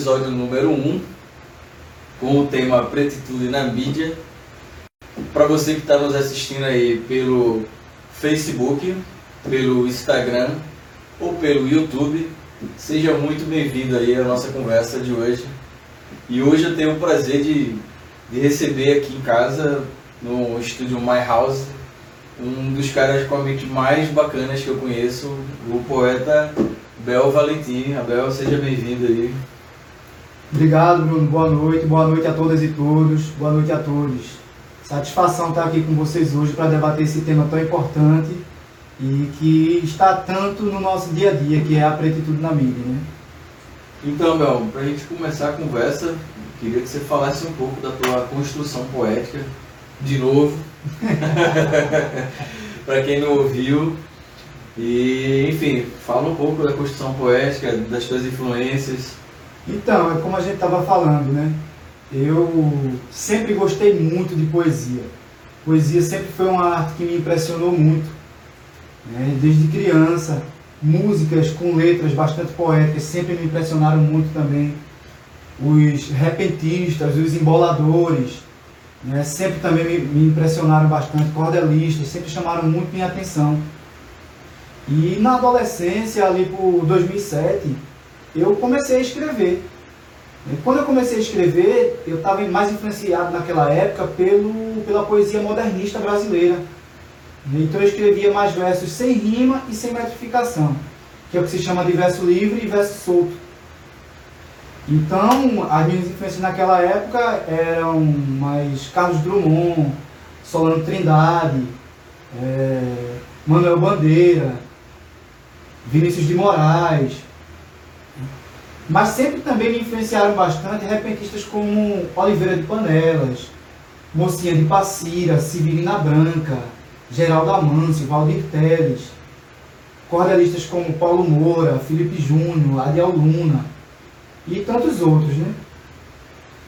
episódio número 1 com o tema Pretitude na mídia. Para você que está nos assistindo aí pelo Facebook, pelo Instagram ou pelo YouTube, seja muito bem-vindo aí à nossa conversa de hoje. E hoje eu tenho o prazer de, de receber aqui em casa, no estúdio My House, um dos caras com a mente mais bacanas que eu conheço, o poeta Bel Valentim. Abel, seja bem-vindo aí. Obrigado, Bruno. Boa noite. Boa noite a todas e todos. Boa noite a todos. Satisfação estar aqui com vocês hoje para debater esse tema tão importante e que está tanto no nosso dia a dia, que é a pretitude na mídia. Né? Então, Bel, para a gente começar a conversa, queria que você falasse um pouco da tua construção poética, de novo, para quem não ouviu. E, enfim, fala um pouco da construção poética, das tuas influências. Então, é como a gente estava falando, né? Eu sempre gostei muito de poesia. Poesia sempre foi uma arte que me impressionou muito. Né? Desde criança, músicas com letras bastante poéticas sempre me impressionaram muito também. Os repentistas, os emboladores, né? sempre também me, me impressionaram bastante. Cordelistas, sempre chamaram muito minha atenção. E na adolescência, ali por 2007, eu comecei a escrever. Quando eu comecei a escrever, eu estava mais influenciado naquela época pelo, pela poesia modernista brasileira. Então eu escrevia mais versos sem rima e sem metrificação, que é o que se chama de verso livre e verso solto. Então, as minhas influências naquela época eram mais Carlos Drummond, Solano Trindade, é, Manuel Bandeira, Vinícius de Moraes, mas sempre também me influenciaram bastante repentistas como Oliveira de Panelas, Mocinha de Passira, Severina Branca, Geraldo Amâncio, Valdir Teles, cordelistas como Paulo Moura, Felipe Júnior, Adiel Luna e tantos outros. Né?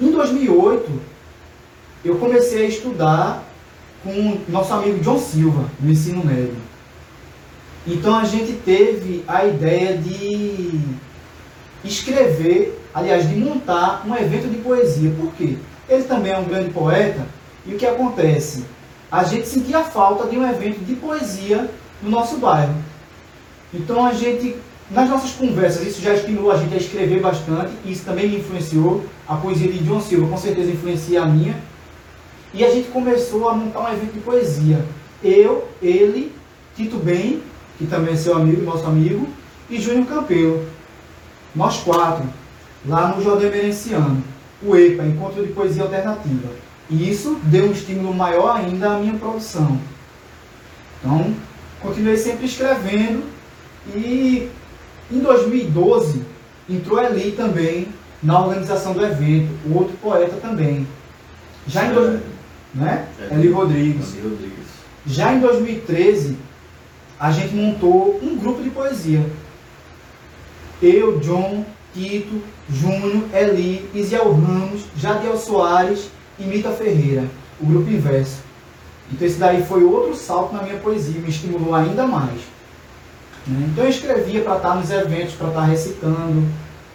Em 2008, eu comecei a estudar com nosso amigo John Silva, no ensino médio. Então a gente teve a ideia de escrever, aliás, de montar um evento de poesia. Por quê? Ele também é um grande poeta e o que acontece? A gente sentia falta de um evento de poesia no nosso bairro. Então a gente, nas nossas conversas, isso já estimulou a gente a escrever bastante, isso também me influenciou. A poesia de John Silva com certeza influencia a minha. E a gente começou a montar um evento de poesia. Eu, ele, Tito Bem, que também é seu amigo, nosso amigo, e Júnior Campelo nós quatro, lá no Jordão Emerenciano, o EPA, Encontro de Poesia Alternativa. E isso deu um estímulo maior ainda à minha produção. Então, continuei sempre escrevendo e em 2012 entrou Eli também na organização do evento, o outro poeta também. Já em dois, né? É, Eli Rodrigues. Eli Rodrigues. Já em 2013 a gente montou um grupo de poesia eu, John, Tito, Júnior, Eli, Isiel Ramos, Jadiel Soares e Mita Ferreira, o grupo inverso. Então esse daí foi outro salto na minha poesia, me estimulou ainda mais. Né? Então eu escrevia para estar nos eventos, para estar recitando,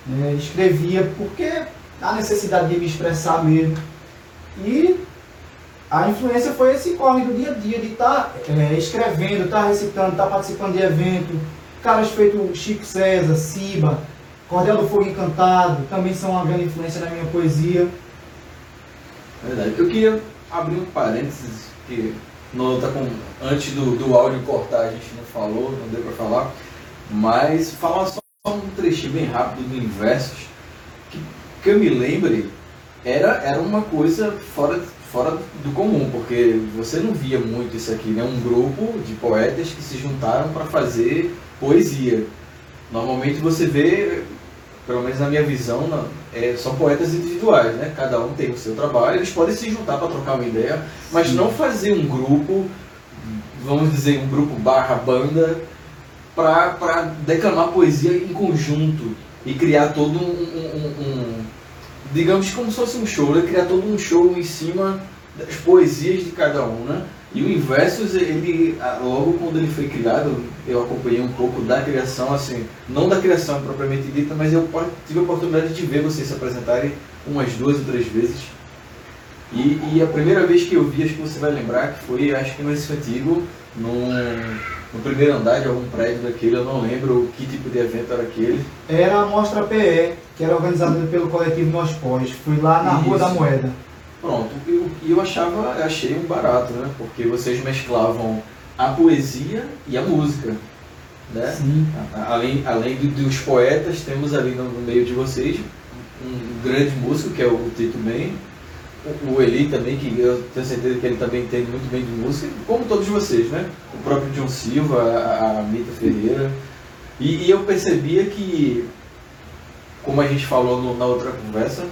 né? escrevia porque a necessidade de me expressar mesmo. E a influência foi esse corre do dia a dia, de estar é, escrevendo, estar recitando, estar participando de evento, Caras feito Chico César, Siba, Cordel do Fogo Encantado, também são uma grande influência na minha poesia. Verdade. Eu queria abrir um parênteses, que não tá com, antes do, do áudio cortar a gente não falou, não deu para falar, mas falar só um trechinho bem rápido do Inversos, que, que eu me lembre, era, era uma coisa fora, fora do comum, porque você não via muito isso aqui, né? Um grupo de poetas que se juntaram para fazer poesia. Normalmente você vê, pelo menos na minha visão, é, são poetas individuais, né? Cada um tem o seu trabalho, eles podem se juntar para trocar uma ideia, mas Sim. não fazer um grupo, vamos dizer, um grupo barra banda, para declamar poesia em conjunto e criar todo um, um, um, digamos como se fosse um show, né? criar todo um show em cima das poesias de cada um, né? E o Inversos, ele, logo quando ele foi criado, eu acompanhei um pouco da criação, assim, não da criação propriamente dita, mas eu tive a oportunidade de ver vocês se apresentarem umas duas ou três vezes. E, e a primeira vez que eu vi, acho que você vai lembrar, que foi, acho que no Antigo, num, no primeiro andar de algum prédio daquele, eu não lembro que tipo de evento era aquele. Era a Mostra PE, que era organizada pelo coletivo Nós Pós. Fui lá na Isso. Rua da Moeda. Pronto, e eu, eu achava, achei um barato, né? Porque vocês mesclavam a poesia e a música. Né? Além, além dos poetas, temos ali no, no meio de vocês um grande músico, que é o Tito Ben, o Eli também, que eu tenho certeza que ele também entende muito bem de música, como todos vocês, né? O próprio John Silva, a, a Mita Ferreira. E, e, eu percebia que, como a gente falou no, na outra conversa,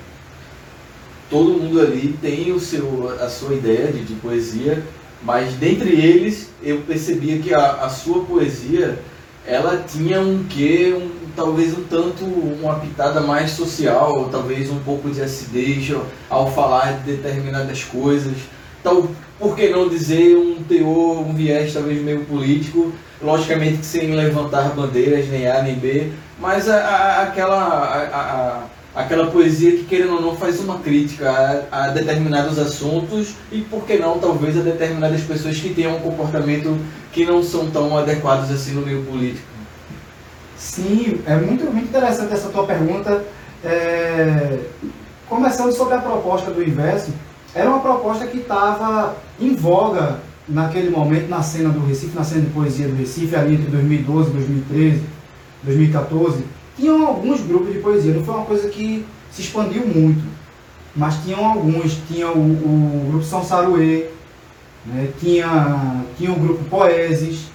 todo mundo ali tem o seu, a sua ideia de, de poesia, mas dentre eles eu percebia que a, a sua poesia ela tinha um quê, um, talvez um tanto uma pitada mais social, talvez um pouco de acidez ao falar de determinadas coisas. Então, por que não dizer um teor, um viés talvez meio político, logicamente que sem levantar bandeiras, nem A nem B, mas a, a, aquela, a, aquela poesia que, querendo ou não, faz uma crítica a, a, determinados assuntos e, por que não, talvez a determinadas pessoas que tenham um comportamento que não são tão adequados assim no meio político. Sim, é muito, muito interessante essa tua pergunta. É, começando sobre a proposta do inverso, era uma proposta que estava em voga naquele momento na cena do Recife, na cena de poesia do Recife, ali entre 2012, 2013, 2014 tinham alguns grupos de poesia, não foi uma coisa que se expandiu muito, mas tinham alguns. Tinha o, o grupo São Saruê, né? tinha, tinha o grupo Poeses,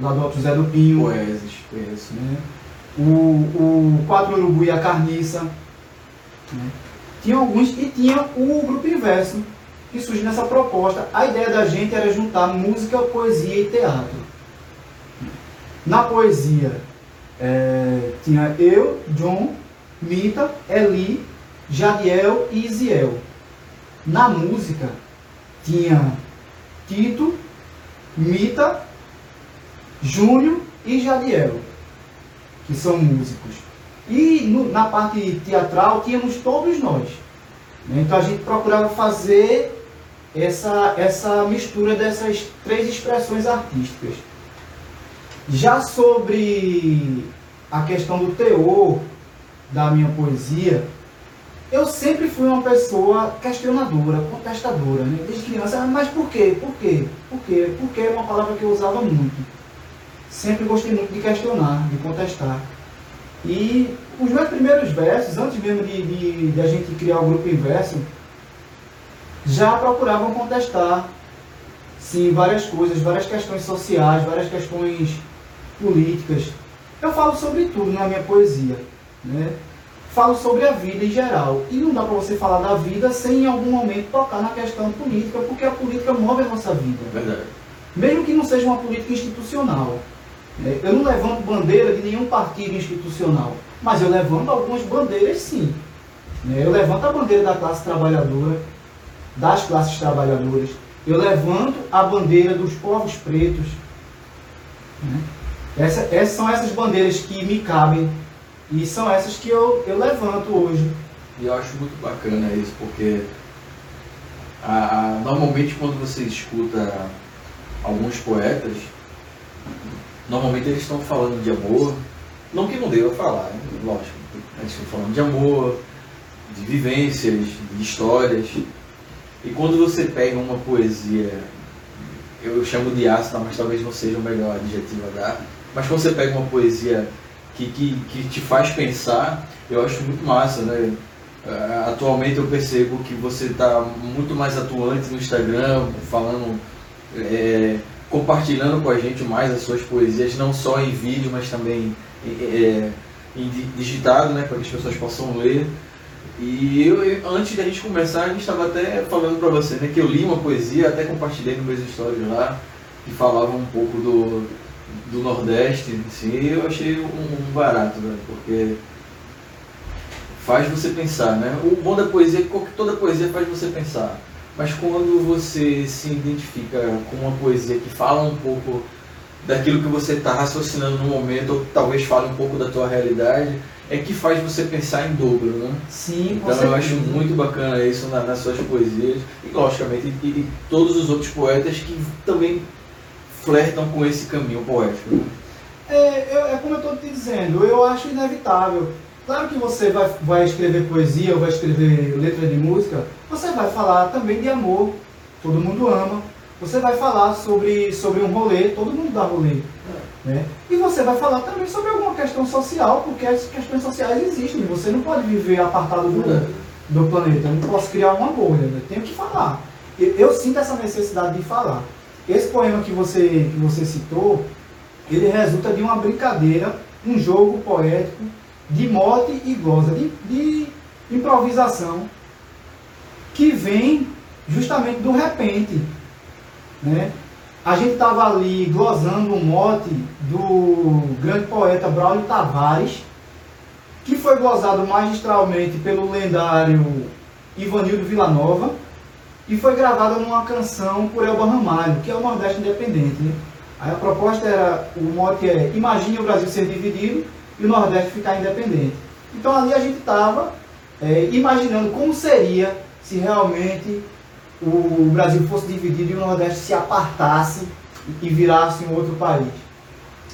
lá do Alto Zé do Pinho. Poeses, conheço. Né? O, o Quatro Urubu e a Carniça. Né? Tinha alguns, e tinha o grupo inverso, que surge nessa proposta. A ideia da gente era juntar música, poesia e teatro. Na poesia, é, tinha eu, John, Mita, Eli, Jadiel e Isiel. Na música, tinha Tito, Mita, Júnior e Jadiel, que são músicos. E no, na parte teatral, tínhamos todos nós. Né? Então a gente procurava fazer essa, essa mistura dessas três expressões artísticas. Já sobre a questão do teor da minha poesia, eu sempre fui uma pessoa questionadora, contestadora, né? desde criança. Mas por quê? Por quê? Por quê? Porque é uma palavra que eu usava muito. Sempre gostei muito de questionar, de contestar. E os meus primeiros versos, antes mesmo de, de, de a gente criar o grupo inverso, já procuravam contestar sim, várias coisas, várias questões sociais, várias questões políticas. Eu falo sobre tudo na minha poesia. Né? Falo sobre a vida em geral. E não dá para você falar da vida sem em algum momento tocar na questão política, porque a política move a nossa vida. Verdade. Mesmo que não seja uma política institucional. Né? Eu não levanto bandeira de nenhum partido institucional, mas eu levanto algumas bandeiras sim. Né? Eu levanto a bandeira da classe trabalhadora, das classes trabalhadoras. Eu levanto a bandeira dos povos pretos. Né? Essa, essas são essas bandeiras que me cabem e são essas que eu, eu levanto hoje. E eu acho muito bacana isso, porque a, a, normalmente quando você escuta alguns poetas, normalmente eles estão falando de amor, não que não deva falar, né? lógico, eles estão falando de amor, de vivências, de histórias. E quando você pega uma poesia, eu chamo de ácida, mas talvez não seja o melhor adjetivo a dar, mas quando você pega uma poesia que, que, que te faz pensar, eu acho muito massa, né? Uh, atualmente eu percebo que você está muito mais atuante no Instagram, falando, é, compartilhando com a gente mais as suas poesias, não só em vídeo, mas também é, em digitado, né, para que as pessoas possam ler. E eu, antes da gente começar, a gente estava até falando para você, né, que eu li uma poesia, até compartilhei nos meus stories lá, que falava um pouco do, do Nordeste, assim, eu achei um, um barato, né? porque faz você pensar, né? O bom da poesia é que toda poesia faz você pensar. Mas quando você se identifica com uma poesia que fala um pouco daquilo que você está raciocinando no momento, ou talvez fale um pouco da tua realidade, é que faz você pensar em dobro, né? Sim, Então eu acho muito bacana isso na, nas suas poesias, e logicamente, e, e, todos os outros poetas que também flertam com esse caminho poético. Né? É, eu, é como eu estou te dizendo, eu acho inevitável. Claro que você vai, vai escrever poesia ou vai escrever letra de música, você vai falar também de amor, todo mundo ama. Você vai falar sobre, sobre um rolê, todo mundo dá rolê. Né? E você vai falar também sobre alguma questão social, porque as questões sociais existem. Você não pode viver apartado do, do planeta. Eu não posso criar uma bolha. Né? Tenho que falar. Eu, eu, sinto essa necessidade de falar. Esse poema que você, que você citou, ele resulta de uma brincadeira, um jogo poético de mote e goza, de, de improvisação, que vem justamente do repente. Né? A gente estava ali glosando um mote do grande poeta Braulio Tavares, que foi glosado magistralmente pelo lendário Ivanildo Villanova e foi gravado numa canção por Elba Ramalho, que é o Nordeste Independente. Né? Aí a proposta era, o mote é Imagine o Brasil ser dividido e o Nordeste ficar independente. Então ali a gente estava é, imaginando como seria se realmente o Brasil fosse dividido e o Nordeste se apartasse e virasse um outro país.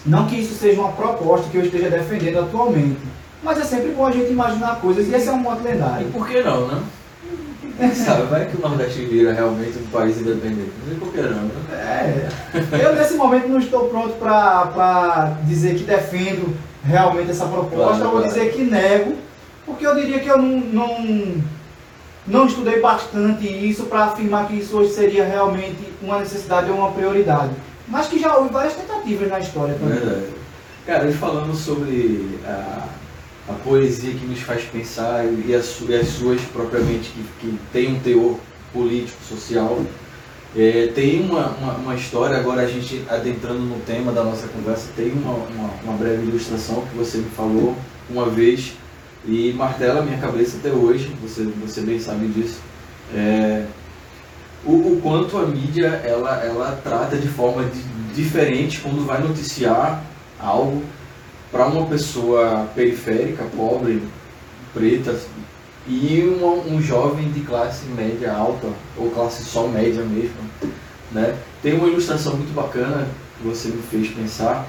Não que isso seja uma proposta que eu esteja defendendo atualmente, mas é sempre bom a gente imaginar coisas e esse é um modo lendário. E por que não, né? Sabe, vai que o Nordeste vira realmente um país independente. Não sei por que não, né? É, eu nesse momento não estou pronto para dizer que defendo realmente essa proposta, claro, vou claro. dizer que nego, porque eu diria que eu não, não não estudei bastante isso para afirmar que isso hoje seria realmente uma necessidade ou uma prioridade. Mas que já houve várias tentativas na história também. Verdade. Cara, falando sobre a, a poesia que nos faz pensar e as, as suas propriamente que, que tem um teor político, social, é, tem uma, uma, uma, história, agora a gente adentrando no tema da nossa conversa, tem uma, uma, uma breve ilustração que você me falou uma vez e martela minha cabeça até hoje, você, você bem sabe disso. É, o, o, quanto a mídia ela, ela trata de forma de, diferente quando vai noticiar algo para uma pessoa periférica, pobre, preta e uma, um jovem de classe média alta ou classe só média mesmo. Né? Tem uma ilustração muito bacana que você me fez pensar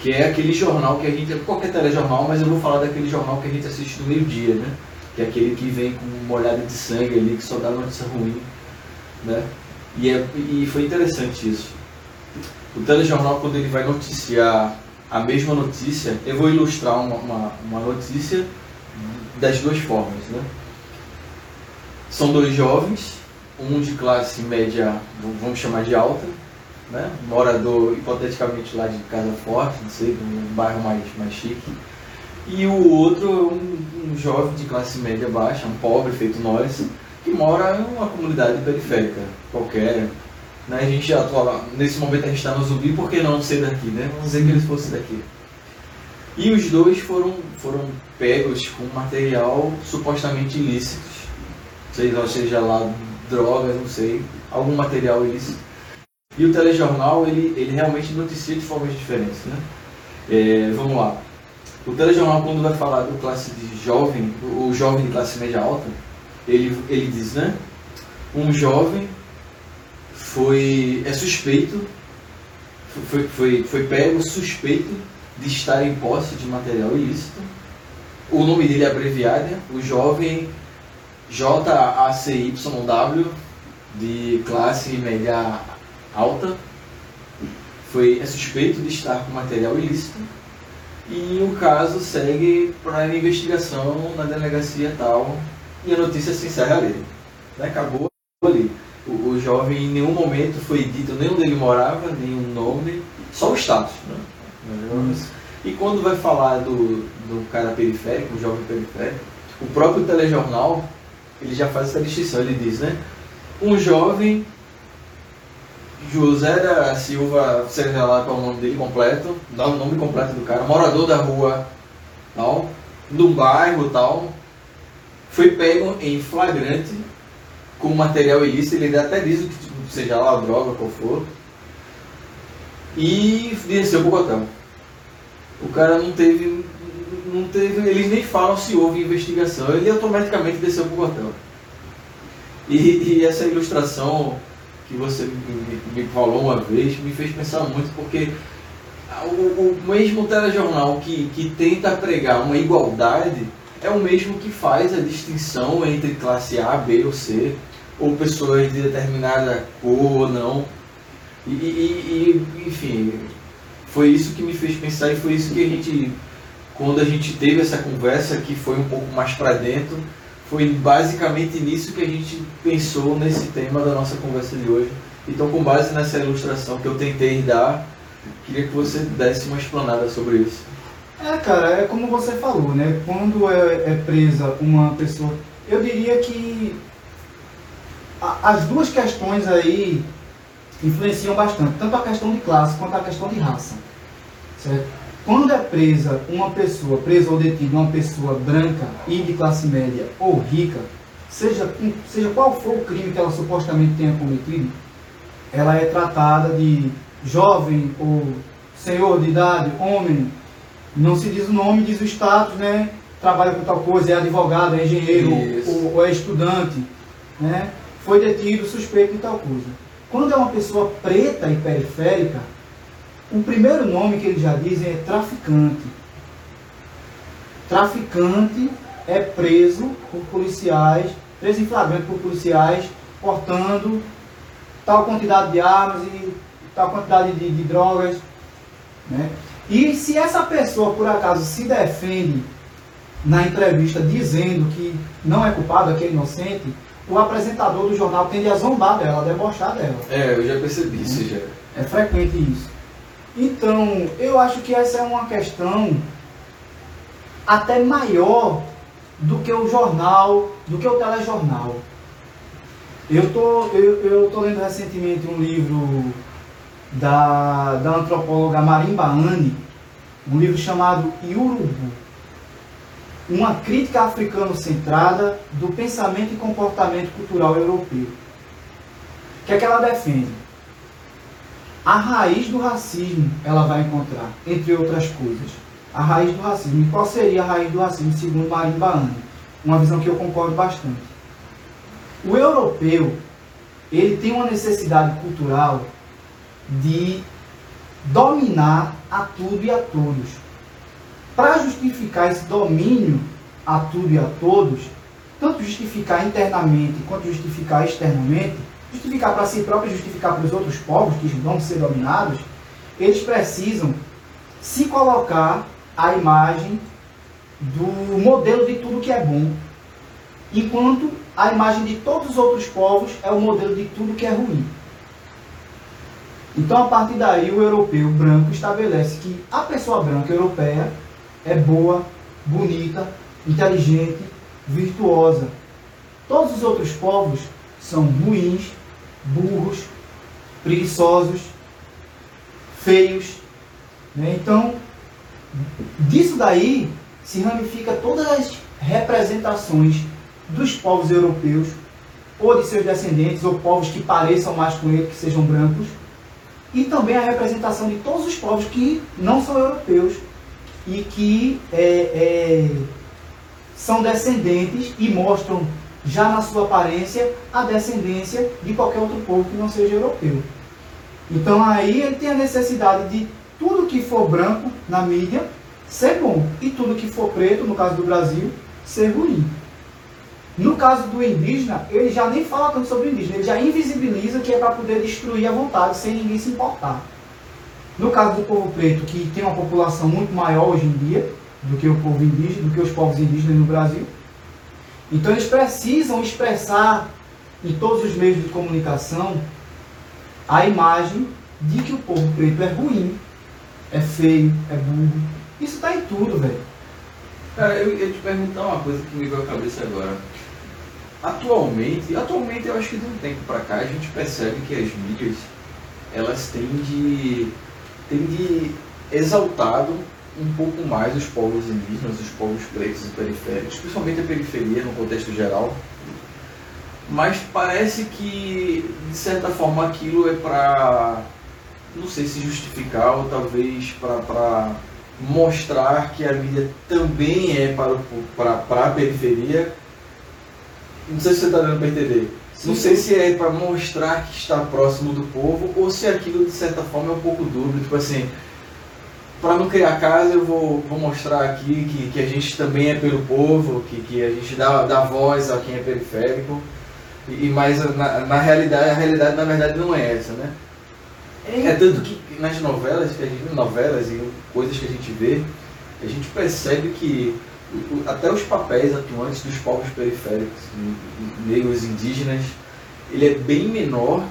que é aquele jornal que a gente, qualquer telejornal, mas eu vou falar daquele jornal que a gente assiste no meio-dia, né? Que é aquele que vem com uma olhada de sangue ali, que só dá notícia ruim, né? E, é, e foi interessante isso. O telejornal, quando ele vai noticiar a mesma notícia, eu vou ilustrar uma, uma, uma notícia das duas formas, né? São dois jovens, um de classe média, vamos chamar de alta, né? morador hipoteticamente lá de Casa Forte, não sei, um bairro mais, mais chique. E o outro, um, um jovem de classe média baixa, um pobre feito nós, que mora em uma comunidade periférica qualquer. Né? A gente já atua, nesse momento a gente está no Zumbi, por que não ser daqui, né? Vamos dizer que eles fossem daqui. E os dois foram, foram pegos com material supostamente ilícitos, seja, seja lá drogas, não sei, algum material ilícito e o telejornal, ele, ele realmente noticia de formas diferentes. Né? É, vamos lá. O telejornal, quando vai falar do classe de jovem, o jovem de classe média alta, ele, ele diz, né? Um jovem foi, é suspeito, foi, foi, foi pego suspeito de estar em posse de material ilícito. O nome dele é abreviado, o jovem JACYW, de classe média alta, foi, é suspeito de estar com material ilícito e o caso segue para investigação na delegacia tal e a notícia se encerra ali. Né? Acabou ali. Jovem em nenhum momento foi dito nem onde ele morava, nenhum nome, só o status. Né? E quando vai falar do, do cara periférico, o jovem periférico, o próprio telejornal ele já faz essa distinção, ele diz, né? Um jovem José da Silva, seja lá qual é o nome dele completo, dá o nome completo do cara, morador da rua, tal, do bairro tal, foi pego em flagrante com material ilícito, ele até diz que seja lá droga, qual for, e desceu pro hotel. O cara não teve, não teve, eles nem falam se houve investigação, ele automaticamente desceu pro hotel. E, e essa ilustração que você me, me, falou uma vez me fez pensar muito, porque o, o mesmo telejornal que, que tenta pregar uma igualdade é o mesmo que faz a distinção entre classe A, B ou C, ou pessoas de determinada cor ou não. E, e, e, enfim, foi isso que me fez pensar e foi isso que a gente, quando a gente teve essa conversa que foi um pouco mais para dentro, foi basicamente nisso que a gente pensou nesse tema da nossa conversa de hoje. Então, com base nessa ilustração que eu tentei dar, queria que você desse uma explanada sobre isso. É, cara, é como você falou, né? Quando é, é presa uma pessoa. Eu diria que a, as duas questões aí influenciam bastante, tanto a questão de classe quanto a questão de raça. Certo? Quando é presa uma pessoa, presa ou detida uma pessoa branca e de classe média ou rica, seja, seja qual for o crime que ela supostamente tenha cometido, ela é tratada de jovem ou senhor de idade, homem, não se diz o nome, diz o status, né? Trabalha com tal coisa, é advogado, é engenheiro ou, ou, é estudante, né? Foi detido, suspeito de tal coisa. Quando é uma pessoa preta e periférica, o primeiro nome que eles já dizem é traficante. Traficante é preso por policiais, preso em flagrante por policiais, portando tal quantidade de armas e tal quantidade de, de drogas. Né? E se essa pessoa, por acaso, se defende na entrevista dizendo que não é culpado, que é inocente, o apresentador do jornal tende a zombar dela, a debochar dela. É, eu já percebi isso já. É frequente isso. Então, eu acho que essa é uma questão até maior do que o jornal, do que o telejornal. Eu tô, eu, eu tô lendo recentemente um livro da, da antropóloga Marimba Anne, um livro chamado Iurubu, uma crítica africano-centrada do pensamento e comportamento cultural europeu. O que é que ela defende? a raiz do racismo ela vai encontrar, entre outras coisas. A raiz do racismo. E qual seria a raiz do racismo, segundo Marimba Ana? Uma visão que eu concordo bastante. O europeu, ele tem uma necessidade cultural de dominar a tudo e a todos. Para justificar esse domínio a tudo e a todos, tanto justificar internamente quanto justificar externamente, justificar para si próprio e justificar para os outros povos que vão ser dominados, eles precisam se colocar à imagem do modelo de tudo que é bom, enquanto a imagem de todos os outros povos é o modelo de tudo que é ruim. Então, a partir daí, o europeu branco estabelece que a pessoa branca europeia é boa, bonita, inteligente, virtuosa. Todos os outros povos são ruins, burros, preguiçosos, feios. Né? Então, disso daí se ramifica todas as representações dos povos europeus, ou de seus descendentes, ou povos que pareçam mais com ele, que sejam brancos, e também a representação de todos os povos que não são europeus e que é, é, são descendentes e mostram já na sua aparência, a descendência de qualquer outro povo que não seja europeu. Então aí ele tem a necessidade de tudo que for branco na mídia ser bom e tudo que for preto, no caso do Brasil, ser ruim. No caso do indígena, ele já nem fala tanto sobre indígena, ele já invisibiliza que é para poder destruir à vontade sem ninguém se importar. No caso do povo preto, que tem uma população muito maior hoje em dia do que o povo indígena, do que os povos indígenas no Brasil, então eles precisam expressar em todos os meios de comunicação a imagem de que o povo preto é ruim, é feio, é burro. Isso está em tudo, velho. Cara, eu ia te perguntar uma coisa que me veio à cabeça agora. Atualmente, atualmente eu acho que de um tempo para cá a gente percebe que as mídias elas têm de, têm de exaltado um pouco mais os povos indígenas, os povos pretos e periféricos, principalmente a periferia no contexto geral. Mas parece que, de certa forma, aquilo é para não sei se justificar ou talvez para mostrar que a mídia também é para, para, para a periferia. Não sei se você está dando para entender. Sim. Não sei se é para mostrar que está próximo do povo ou se aquilo de certa forma é um pouco dúbio. Tipo assim, para não criar casa, eu vou, vou mostrar aqui que, que a gente também é pelo povo, que, que a gente dá, dá voz a quem é periférico. E, mas na, na realidade, a realidade na verdade não é essa, né? É, é tanto que nas novelas, que a gente, novelas e coisas que a gente vê, a gente percebe que até os papéis atuantes dos povos periféricos, negros indígenas, ele é bem menor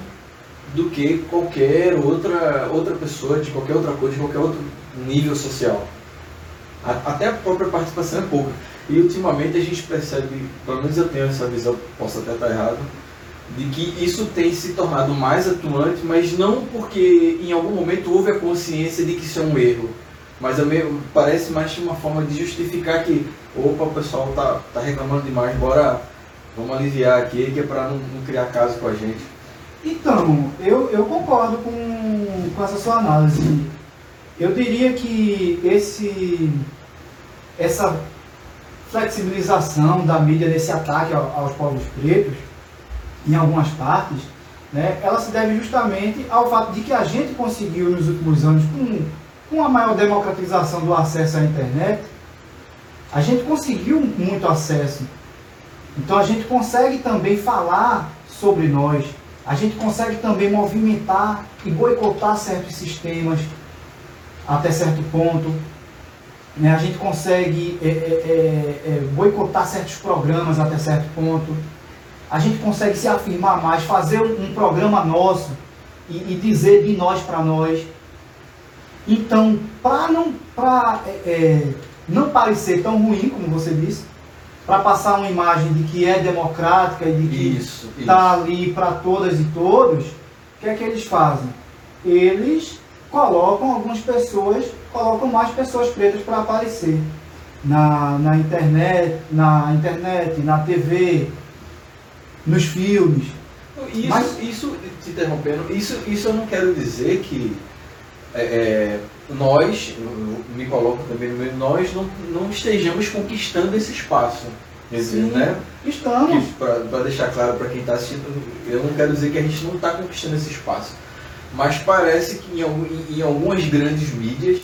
do que qualquer outra, outra pessoa, de qualquer outra coisa, de qualquer outro nível social. Até a própria participação é pouca. E ultimamente a gente percebe, pelo menos eu tenho essa visão, posso até estar errado, de que isso tem se tornado mais atuante, mas não porque em algum momento houve a consciência de que isso é um erro, mas meio, parece mais uma forma de justificar que, opa, o pessoal tá, tá reclamando demais, bora, vamos aliviar aqui, que é para não, não, criar caso com a gente. Então, eu, eu concordo com, com essa sua análise. Eu diria que esse, essa flexibilização da mídia nesse ataque aos povos pretos, em algumas partes, né, ela se deve justamente ao fato de que a gente conseguiu nos últimos anos, com, com a maior democratização do acesso à internet, a gente conseguiu muito acesso. Então a gente consegue também falar sobre nós, a gente consegue também movimentar e boicotar certos sistemas até certo ponto. Né? A gente consegue é, é, é, é, boicotar certos programas até certo ponto. A gente consegue se afirmar mais, fazer um, programa nosso e, e, dizer de nós para nós. Então, para não, pra, é, é, não parecer tão ruim, como você disse, para passar uma imagem de que é democrática e de que está ali para todas e todos, o que é que eles fazem? Eles colocam algumas pessoas, colocam mais pessoas pretas para aparecer na, na internet, na internet, na TV, nos filmes. Isso, Mas, isso te interrompendo, isso, isso eu não quero dizer que é, é nós, me coloco também no meio, nós não, não estejamos conquistando esse espaço. Sim, né? Estamos. Para deixar claro para quem está assistindo, eu não quero dizer que a gente não está conquistando esse espaço mas parece que em, em algumas grandes mídias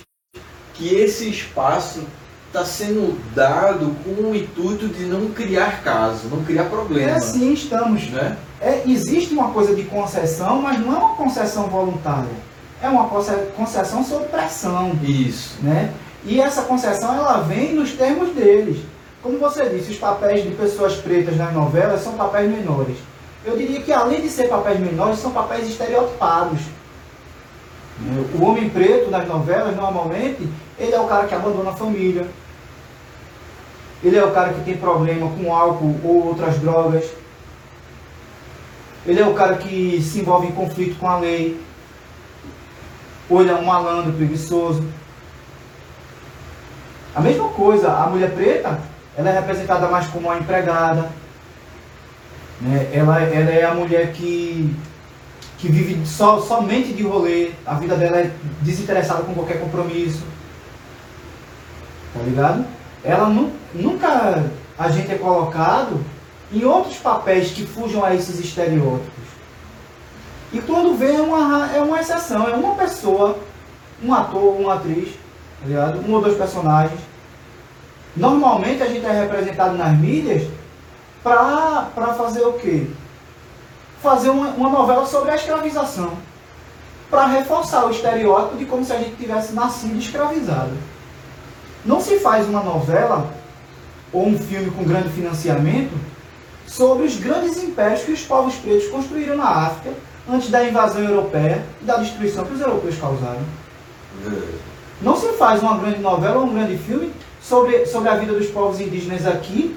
que esse espaço está sendo dado com o intuito de não criar caso, não criar problema. É assim, estamos. Né? É, existe uma coisa de concessão, mas não é uma concessão voluntária. É uma concessão sob pressão. Isso. Né? E essa concessão ela vem nos termos deles. Como você disse, os papéis de pessoas pretas nas novelas são papéis menores. Eu diria que além de ser papéis menores, são papéis estereotipados. O homem preto nas novelas, normalmente, ele é o cara que abandona a família. Ele é o cara que tem problema com álcool ou outras drogas. Ele é o cara que se envolve em conflito com a lei. Ou ele é um malandro preguiçoso. A mesma coisa, a mulher preta, ela é representada mais como uma empregada. Né? Ela, ela é a mulher que que vive somente de rolê, a vida dela é desinteressada com qualquer compromisso. Tá ligado? Ela nu, nunca a gente é colocado em outros papéis que fujam a esses estereótipos. E quando vem é uma, é uma exceção, é uma pessoa, um ator, uma atriz, tá ligado? Um ou dois personagens. Normalmente a gente é representado nas mídias para fazer o quê? fazer uma, uma novela sobre a escravização, para reforçar o estereótipo de como se a gente tivesse nascido escravizado. Não se faz uma novela ou um filme com grande financiamento sobre os grandes impérios que os povos pretos construíram na África antes da invasão europeia e da destruição que os europeus causaram. Não se faz uma grande novela ou um grande filme sobre, sobre a vida dos povos indígenas aqui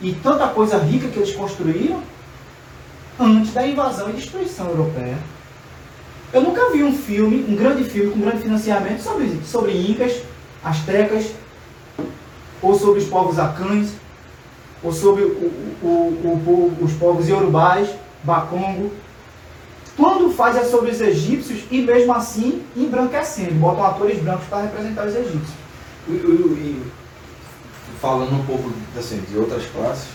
e tanta coisa rica que eles construíram antes da invasão e destruição europeia. Eu nunca vi um filme, um grande filme com grande financiamento sobre, sobre incas, astecas, ou sobre os povos acães, ou sobre o, o, o, os povos iorubais, bacongo. Quando faz é sobre os egípcios e mesmo assim embranquecendo, botam atores brancos para representar os egípcios. E, e, falando um pouco assim, de outras classes,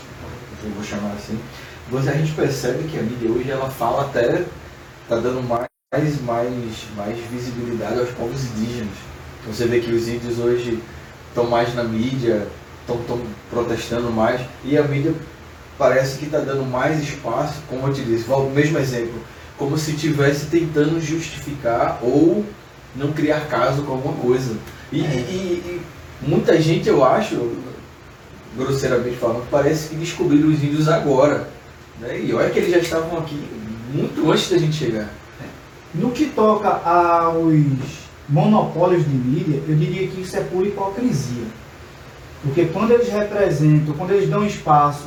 eu vou chamar assim, você, a gente percebe que a mídia hoje ela fala até, está dando mais, mais, mais visibilidade aos povos indígenas. Você vê que os índios hoje estão mais na mídia, estão protestando mais, e a mídia parece que está dando mais espaço, como eu te disse, o mesmo exemplo, como se estivesse tentando justificar ou não criar caso com alguma coisa. E, é. e, e, muita gente, eu acho, grosseiramente falando, parece que descobriram os índios agora. Né? E olha que eles já estavam aqui muito antes da gente chegar. No que toca aos monopólios de mídia, eu diria que isso é pura hipocrisia. Porque quando eles representam, quando eles dão espaço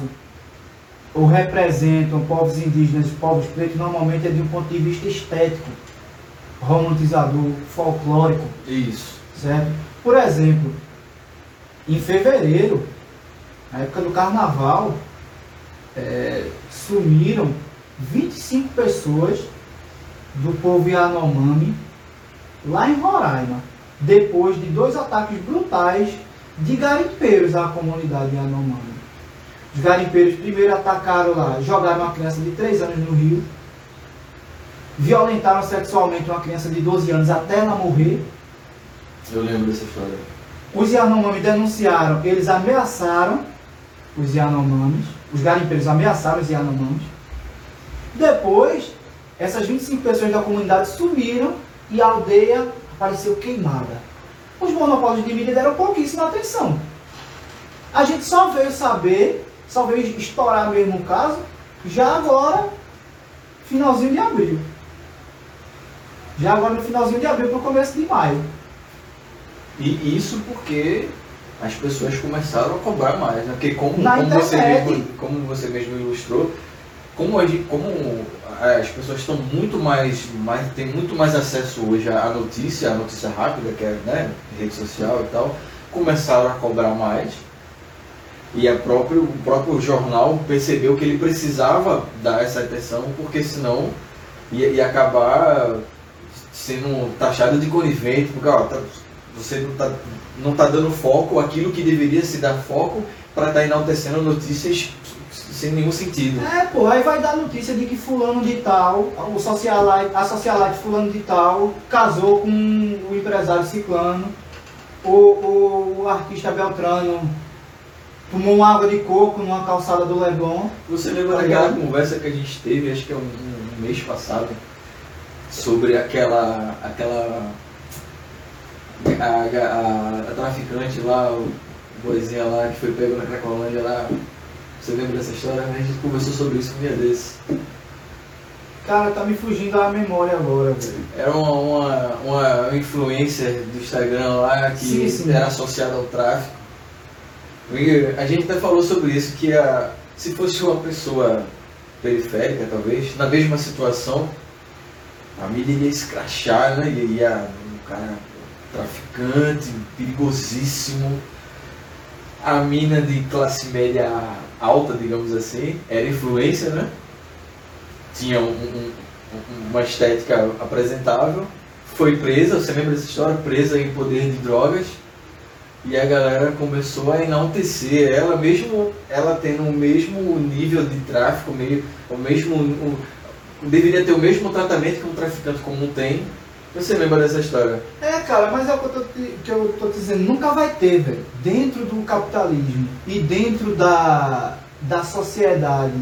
ou representam povos indígenas e povos pretos, normalmente é de um ponto de vista estético, romantizador, folclórico. Isso. Certo? Por exemplo, em fevereiro, na época do carnaval, é, sumiram 25 pessoas do povo Yanomami lá em Roraima, depois de dois ataques brutais de garimpeiros à comunidade Yanomami. Os garimpeiros primeiro atacaram lá, jogaram uma criança de 3 anos no rio, violentaram sexualmente uma criança de 12 anos até ela morrer. Eu lembro dessa história. Os Yanomami denunciaram, eles ameaçaram os Yanomamis, os garimpeiros ameaçaram os Yanomamis. Depois, essas 25 pessoas da comunidade sumiram e a aldeia apareceu queimada. Os monopólios de mídia deram pouquíssima atenção. A gente só veio saber, só veio estourar mesmo o caso, já agora, finalzinho de abril. Já agora no finalzinho de abril para o começo de maio. E isso porque as pessoas começaram a cobrar mais, né? Porque como, como você, mesmo, como você mesmo ilustrou, como, como é, as pessoas estão muito mais, mais tem muito mais acesso hoje à notícia, à notícia rápida, que é né, rede social e tal, começaram a cobrar mais. E a próprio, o próprio jornal percebeu que ele precisava dar essa atenção, porque senão ia, ia acabar sendo taxado de conivente, porque ó, tá, você não está não tá dando foco aquilo que deveria se dar foco para estar tá enaltecendo notícias sem nenhum sentido. É, pô, aí vai dar notícia de que fulano de tal, o socialite, a socialite fulano de tal casou com o empresário ciclano, o, o artista Beltrano tomou uma água de coco numa calçada do Leblon. Você lembra tá daquela conversa que a gente teve, acho que é um, um mês passado, sobre aquela aquela a, a, a traficante lá, o boizinha lá que foi pego na Cracolândia lá. Você lembra dessa história? A gente conversou sobre isso um dia desse. Cara, tá me fugindo a memória agora, velho. Era uma, uma, uma influencer do Instagram lá que sim, sim. era associada ao tráfico. A gente até falou sobre isso, que a, se fosse uma pessoa periférica, talvez, na mesma situação, a mídia ia escrachar, né? Ia, um cara traficante, perigosíssimo. A mina de classe média alta, digamos assim, era influência, né? Tinha um, um, uma estética apresentável. Foi presa, você lembra dessa história? Presa em poder de drogas. E a galera começou a enaltecer ela, mesmo ela tendo o mesmo nível de tráfico, meio, o mesmo. O, deveria ter o mesmo tratamento que um traficante comum tem, você lembra dessa história? É, cara, mas é o que eu tô, que eu tô dizendo, nunca vai ter, velho. Dentro do capitalismo e dentro da, da sociedade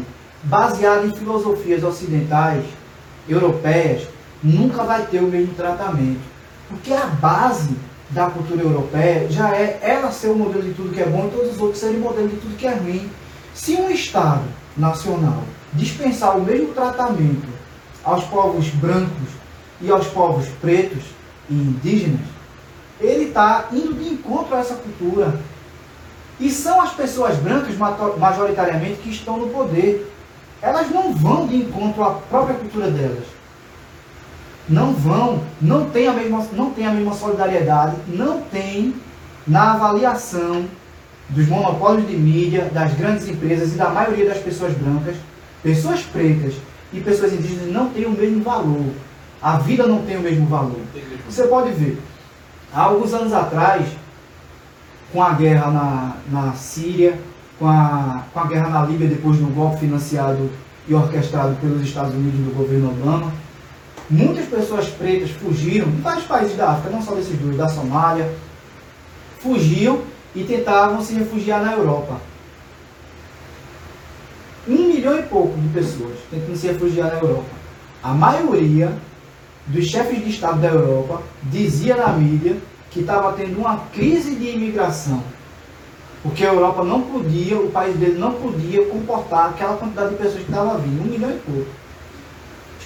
baseada em filosofias ocidentais, europeias, nunca vai ter o mesmo tratamento. Porque a base da cultura europeia já é ela ser o modelo de tudo que é bom e todos os outros serem modelo de tudo que é ruim. Se um Estado nacional dispensar o mesmo tratamento aos povos brancos e aos povos pretos e indígenas, ele está indo de encontro a essa cultura. E são as pessoas brancas, majoritariamente, que estão no poder. Elas não vão de encontro à própria cultura delas. Não vão, não tem a mesma, não tem a mesma solidariedade, não tem na avaliação dos monopólios de mídia, das grandes empresas e da maioria das pessoas brancas, pessoas pretas e pessoas indígenas não têm o mesmo valor. A vida não tem o mesmo valor. Você pode ver, há alguns anos atrás, com a guerra na, na Síria, com a, com a guerra na Líbia, depois do golpe financiado e orquestrado pelos Estados Unidos do governo Obama, muitas pessoas pretas fugiram de vários países da África, não só desses dois, da Somália, fugiam e tentavam se refugiar na Europa. Um milhão e pouco de pessoas tentando se refugiar na Europa. A maioria dos chefes de Estado da Europa dizia na mídia que estava tendo uma crise de imigração. Porque a Europa não podia, o país dele não podia comportar aquela quantidade de pessoas que estava vindo, um milhão e pouco.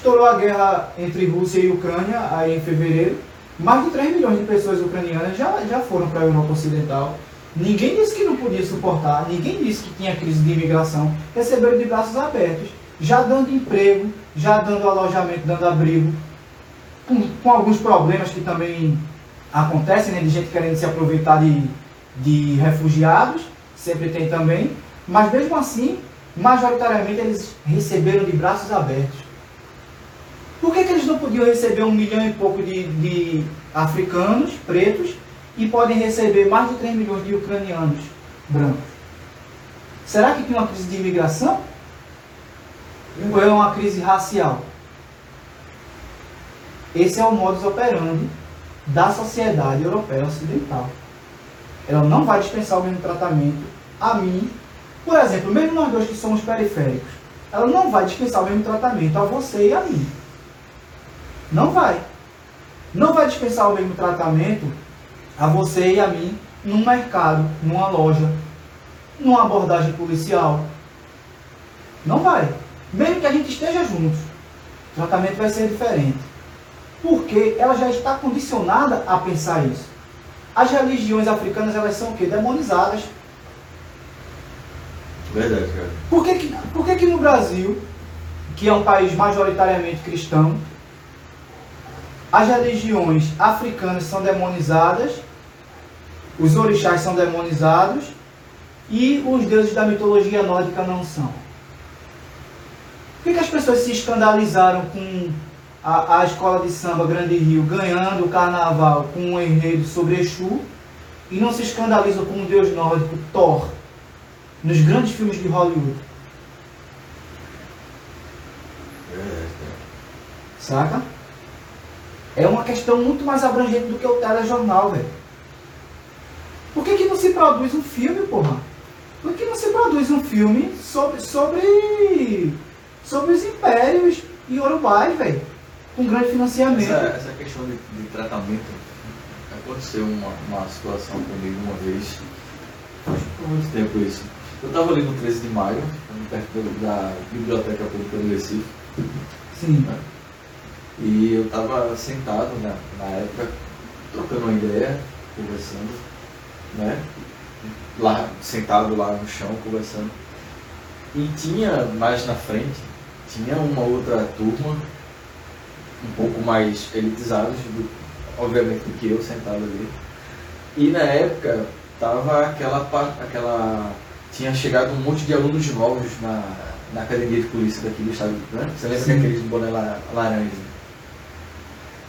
Estourou a guerra entre Rússia e Ucrânia aí em fevereiro. Mais de 3 milhões de pessoas ucranianas já, já foram para a Europa Ocidental. Ninguém disse que não podia suportar, ninguém disse que tinha crise de imigração. Receberam de braços abertos, já dando emprego, já dando alojamento, dando abrigo, com, com alguns problemas que também acontecem, né, de gente querendo se aproveitar de, de refugiados, sempre tem também, mas mesmo assim, majoritariamente eles receberam de braços abertos. Por que, que eles não podiam receber um milhão e pouco de, de africanos, pretos, e podem receber mais de 3 milhões de ucranianos brancos? Será que tem uma crise de imigração? Ou é uma crise racial? Esse é o modus operandi da sociedade europeia ocidental. Ela não vai dispensar o mesmo tratamento a mim, por exemplo, mesmo nós dois que somos periféricos, ela não vai dispensar o mesmo tratamento a você e a mim. Não vai. Não vai dispensar o mesmo tratamento a você e a mim num mercado, numa loja, numa abordagem policial. Não vai. Mesmo que a gente esteja juntos, o tratamento vai ser diferente. Porque ela já está condicionada a pensar isso. As religiões africanas, elas são o quê? Demonizadas. Verdade, cara. Por que, que, por que, que no Brasil, que é um país majoritariamente cristão, as religiões africanas são demonizadas, os orixás são demonizados e os deuses da mitologia nórdica não são? Por que, que as pessoas se escandalizaram com a, a escola de samba Grande Rio ganhando o carnaval com um enredo sobre Exu e não se escandalizam com o deus nórdico Thor nos grandes filmes de Hollywood. Saca? É uma questão muito mais abrangente do que o telejornal, velho. Por que, que não se produz um filme, porra? Por que não se produz um filme sobre, sobre, sobre os impérios e Urubais, velho? com grande financiamento. Essa, essa questão de, de, tratamento, aconteceu uma, uma situação comigo uma vez, foi muito tempo isso. Eu estava ali no 13 de maio, perto da Biblioteca Pública do Recife. Sim. Né? E eu estava sentado na, na época, trocando uma ideia, conversando, né? Lá, sentado lá no chão, conversando. E tinha mais na frente, tinha uma outra turma um pouco mais elitizados, do, obviamente, do que eu sentado ali. E na época tava aquela aquela tinha chegado um monte de alunos novos na, na academia de polícia daqui do estado, né? Você lembra Sim. que aqueles de boné laranja?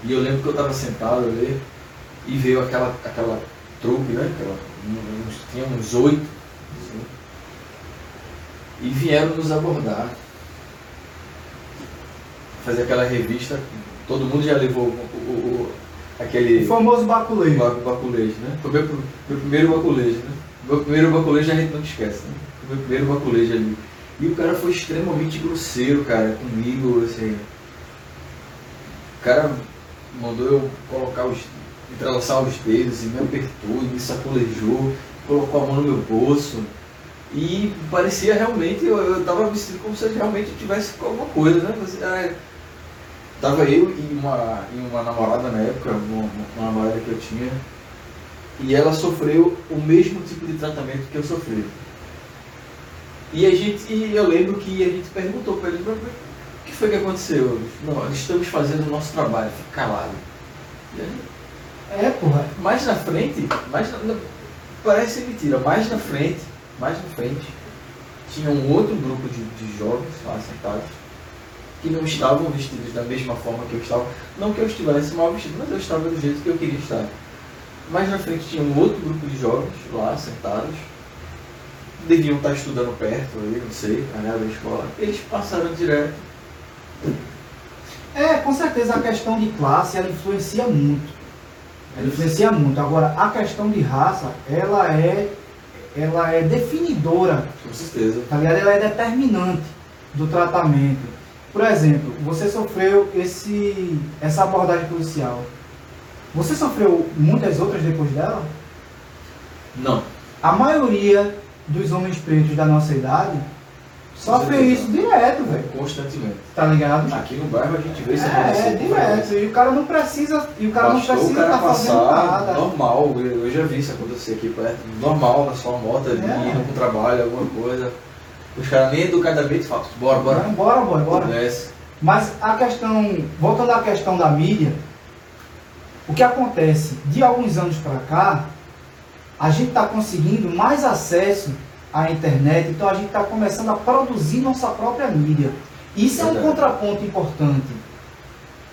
E eu lembro que eu estava sentado ali e veio aquela aquela trupe, né? Aquela, uns, tinha uns oito assim, e vieram nos abordar fazer aquela revista, todo mundo já levou o, o, o aquele. O famoso baculejo. Baculejo, né? Foi meu, meu primeiro baculejo, né? Meu primeiro baculejo a gente não esquece, né? Foi meu primeiro baculejo ali. E o cara foi extremamente grosseiro, cara, comigo, assim. O cara mandou eu colocar os. entrelaçar os dedos e me apertou e me sacolejou, colocou a mão no meu bolso. E parecia realmente, eu, eu tava vestido como se eu realmente tivesse alguma coisa, né? Você, ah, Tava eu e uma, e uma namorada na época, uma, uma namorada que eu tinha, e ela sofreu o mesmo tipo de tratamento que eu sofri. E a gente, e eu lembro que a gente perguntou para ele, foi que aconteceu? Não, nós estamos fazendo o nosso trabalho, fica calado. É, porra. Mais na frente, mais na, parece mentira, mais na frente, mais na frente, tinha um outro grupo de, de jovens lá sentados que não estavam vestidos da mesma forma que eu estava. Não que eu estivesse mal vestido, mas eu estava do jeito que eu queria estar. Mais na frente tinha um outro grupo de jovens lá sentados. Deviam estar estudando perto ali, não sei, na escola. Eles passaram direto. É, com certeza a questão de classe ela influencia muito. Ela influencia muito. Agora, a questão de raça, ela é, ela é definidora. Com certeza. Tá ligado? Ela é determinante do tratamento. Por exemplo, você sofreu esse, essa abordagem policial. Você sofreu muitas outras depois dela? Não. A maioria dos homens pretos da nossa idade sofre isso direto, velho. Constantemente. Tá ligado? Aqui no bairro a gente vê isso acontecer. é direto. E o cara não precisa. E o cara Bastou não precisa estar fazendo passar nada. normal, eu já vi isso acontecer aqui perto, normal na sua moto ali, É. indo pro trabalho, alguma coisa. Os caras nem educadamente falam, bora, bora. Bora, bora, bora. Desce. Mas a questão, voltando à questão da mídia, o que acontece de alguns anos para cá, a gente está conseguindo mais acesso à internet, então a gente está começando a produzir nossa própria mídia. Isso é um contraponto importante.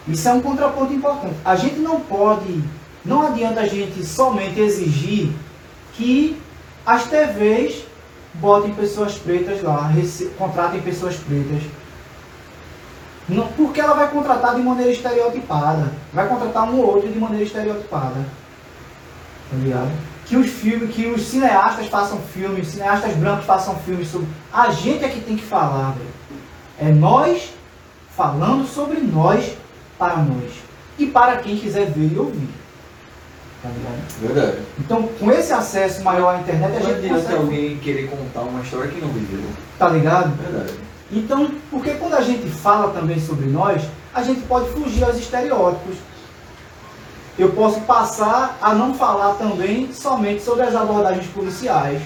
Isso é um contraponto importante. A gente não pode, não adianta a gente somente exigir que as TVs botem pessoas pretas lá, contratem pessoas pretas. Não, porque ela vai contratar de maneira estereotipada. Vai contratar um ou outro de maneira estereotipada. Tá ligado? Que os filmes, que os cineastas façam filmes, cineastas brancos façam filmes sobre. A gente é que tem que falar, velho. É nós falando sobre nós para nós. E para quem quiser ver e ouvir. Tá ligado? Verdade. Então, com esse acesso maior à internet, a Não gente adianta consegue. alguém querer contar uma história que não viveu. Tá ligado? Verdade. Então, porque quando a gente fala também sobre nós, a gente pode fugir aos estereótipos. Eu posso passar a não falar também somente sobre as abordagens policiais.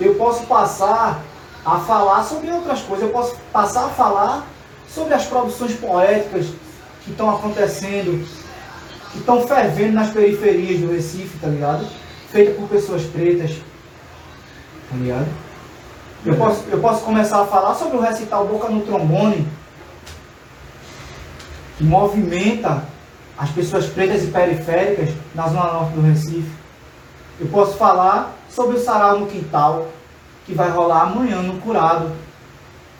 Eu posso passar a falar sobre outras coisas. Eu posso passar a falar sobre as produções poéticas que estão acontecendo, que estão fervendo nas periferias do Recife, tá ligado? Feita por pessoas pretas, tá ligado? Eu posso, eu posso começar a falar sobre o recital Boca no Trombone, que movimenta as pessoas pretas e periféricas na zona norte do Recife. Eu posso falar sobre o Sarau no Quintal, que vai rolar amanhã no Curado,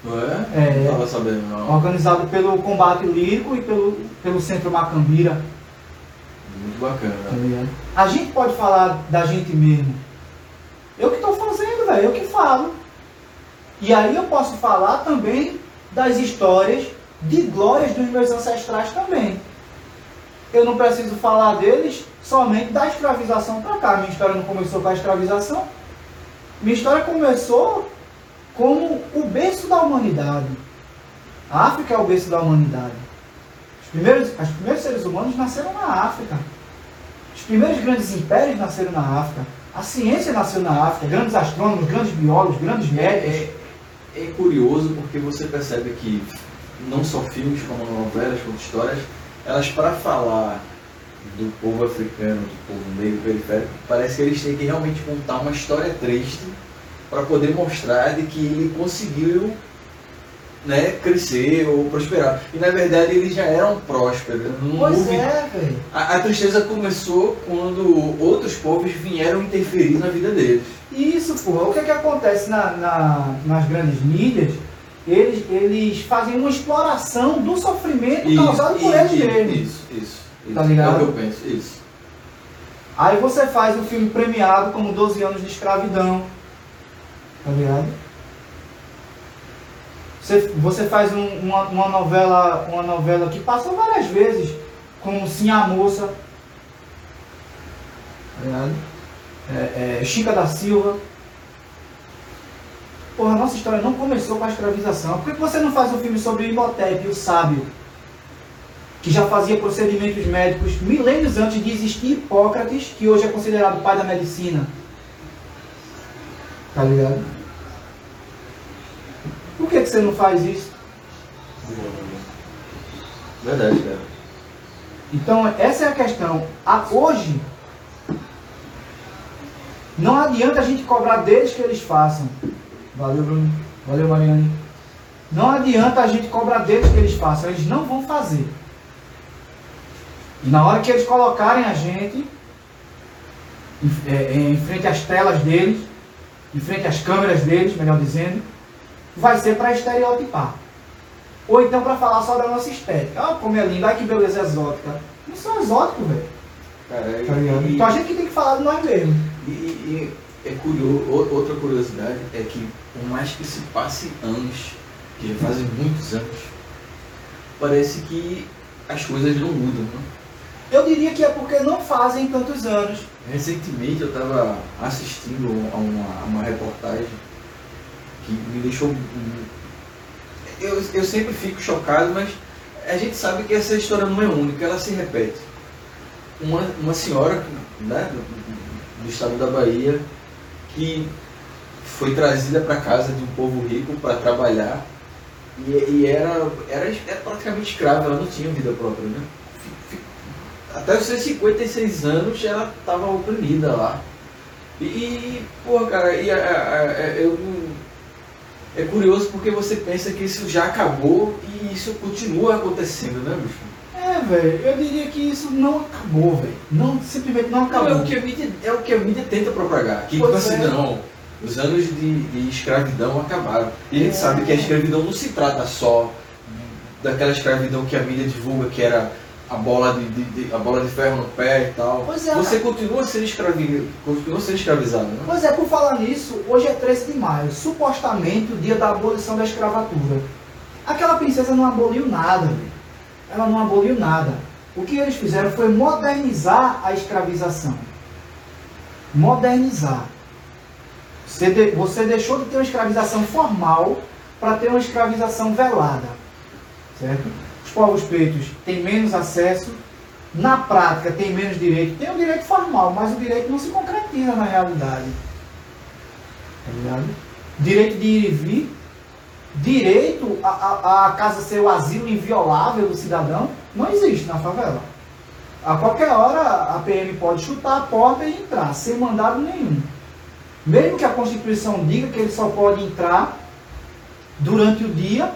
Não é? Não tava sabendo, não. organizado pelo Combate Lírico e pelo, pelo Centro Macambira. Muito bacana. Tá ligado? A gente pode falar da gente mesmo. Eu que estou fazendo, velho, eu que falo. E aí eu posso falar também das histórias de glórias dos meus ancestrais também. Eu não preciso falar deles somente da escravização para cá. Minha história não começou com a escravização. Minha história começou como o berço da humanidade. A África é o berço da humanidade. Os primeiros, os primeiros seres humanos nasceram na África. Os primeiros grandes impérios nasceram na África. A ciência nasceu na África. Grandes astrônomos, grandes biólogos, grandes médicos. É, é curioso porque você percebe que não só filmes, como novelas, como histórias, elas para falar do povo africano, do povo meio periférico, parece que eles têm que realmente contar uma história triste para poder mostrar de que ele conseguiu né, crescer ou prosperar. E na verdade eles já eram prósperos. Não Pois houve- é, velho. a, a tristeza começou quando outros povos vieram interferir na vida deles. Isso, porra. O que, é que acontece na- na- nas grandes mídias? Eles, eles fazem uma exploração do sofrimento causado por eles isso, mesmos. Isso, isso, isso. Tá ligado? É o que eu penso, isso. Aí você faz um filme premiado como 12 anos de escravidão. Tá ligado? Você, você faz um- uma, uma novela uma novela que passou várias vezes, como Sim a Moça. Tá ligado? É, é, Chica da Silva. Porra, a nossa história não começou com a escravização. Por que você não faz um filme sobre o Imhotep, o sábio? que já fazia procedimentos médicos milênios antes de existir Hipócrates, que hoje é considerado o pai da medicina. Tá ligado? Por que, que você não faz isso? Verdade, cara. Então, essa é a questão. A- hoje, Não adianta a gente cobrar deles que eles façam. Valeu, Bruno. Valeu, Mariane. Não adianta a gente cobrar deles que eles façam. Eles não vão fazer. E na hora que eles colocarem a gente em, é, em frente às telas deles, em frente às câmeras deles, melhor dizendo, vai ser para estereotipar. Ou então para falar só da nossa estética. Ah, como é lindo, ai que beleza exótica. Não sou exótico, velho. Tá e, então a gente tem que falar de nós mesmos. E, e, é curioso, outra curiosidade é que por mais que se passe anos, que já fazem muitos anos, parece que as coisas não mudam, né? Eu diria que é porque não fazem tantos anos. Recentemente eu estava assistindo a uma, a uma reportagem que me deixou. Eu, eu sempre fico chocado, mas a gente sabe que essa história não é única, ela se repete. Uma, uma senhora né, do, do estado da Bahia que foi trazida para casa de um povo rico para trabalhar e, e, era, era, era praticamente escrava, ela não tinha vida própria. Né? Até os seus 56 anos ela estava oprimida lá. E, porra, cara, e, a, a, a, eu, é curioso porque você pensa que isso já acabou e isso continua acontecendo, né, bicho? É, velho, eu diria que isso não acabou, velho. Não, simplesmente não acabou. Não, é, o que a mídia, é o que a mídia tenta propagar. Que, tipo assim, é. não, os anos de, de, escravidão acabaram. E a gente é. sabe que a escravidão não se trata só daquela escravidão que a mídia divulga, que era a bola de, de, de, a bola de ferro no pé e tal. Pois é, Você continua sendo, escravi, continua sendo escravizado, né? Pois é, por falar nisso, hoje é 13 de maio, supostamente o dia da abolição da escravatura. Aquela princesa não aboliu nada, ela não aboliu nada. O que eles fizeram foi modernizar a escravização. Modernizar. Você, de, você deixou de ter uma escravização formal para ter uma escravização velada. Certo? povos pretos têm menos acesso, na prática tem menos direito, tem o direito formal, mas o direito não se concretiza na realidade. Tá ligado? Direito de ir e vir, direito a, a, a casa ser o asilo inviolável do cidadão, não existe na favela. A qualquer hora a PM pode chutar a porta e entrar, sem mandado nenhum. Mesmo que a Constituição diga que ele só pode entrar durante o dia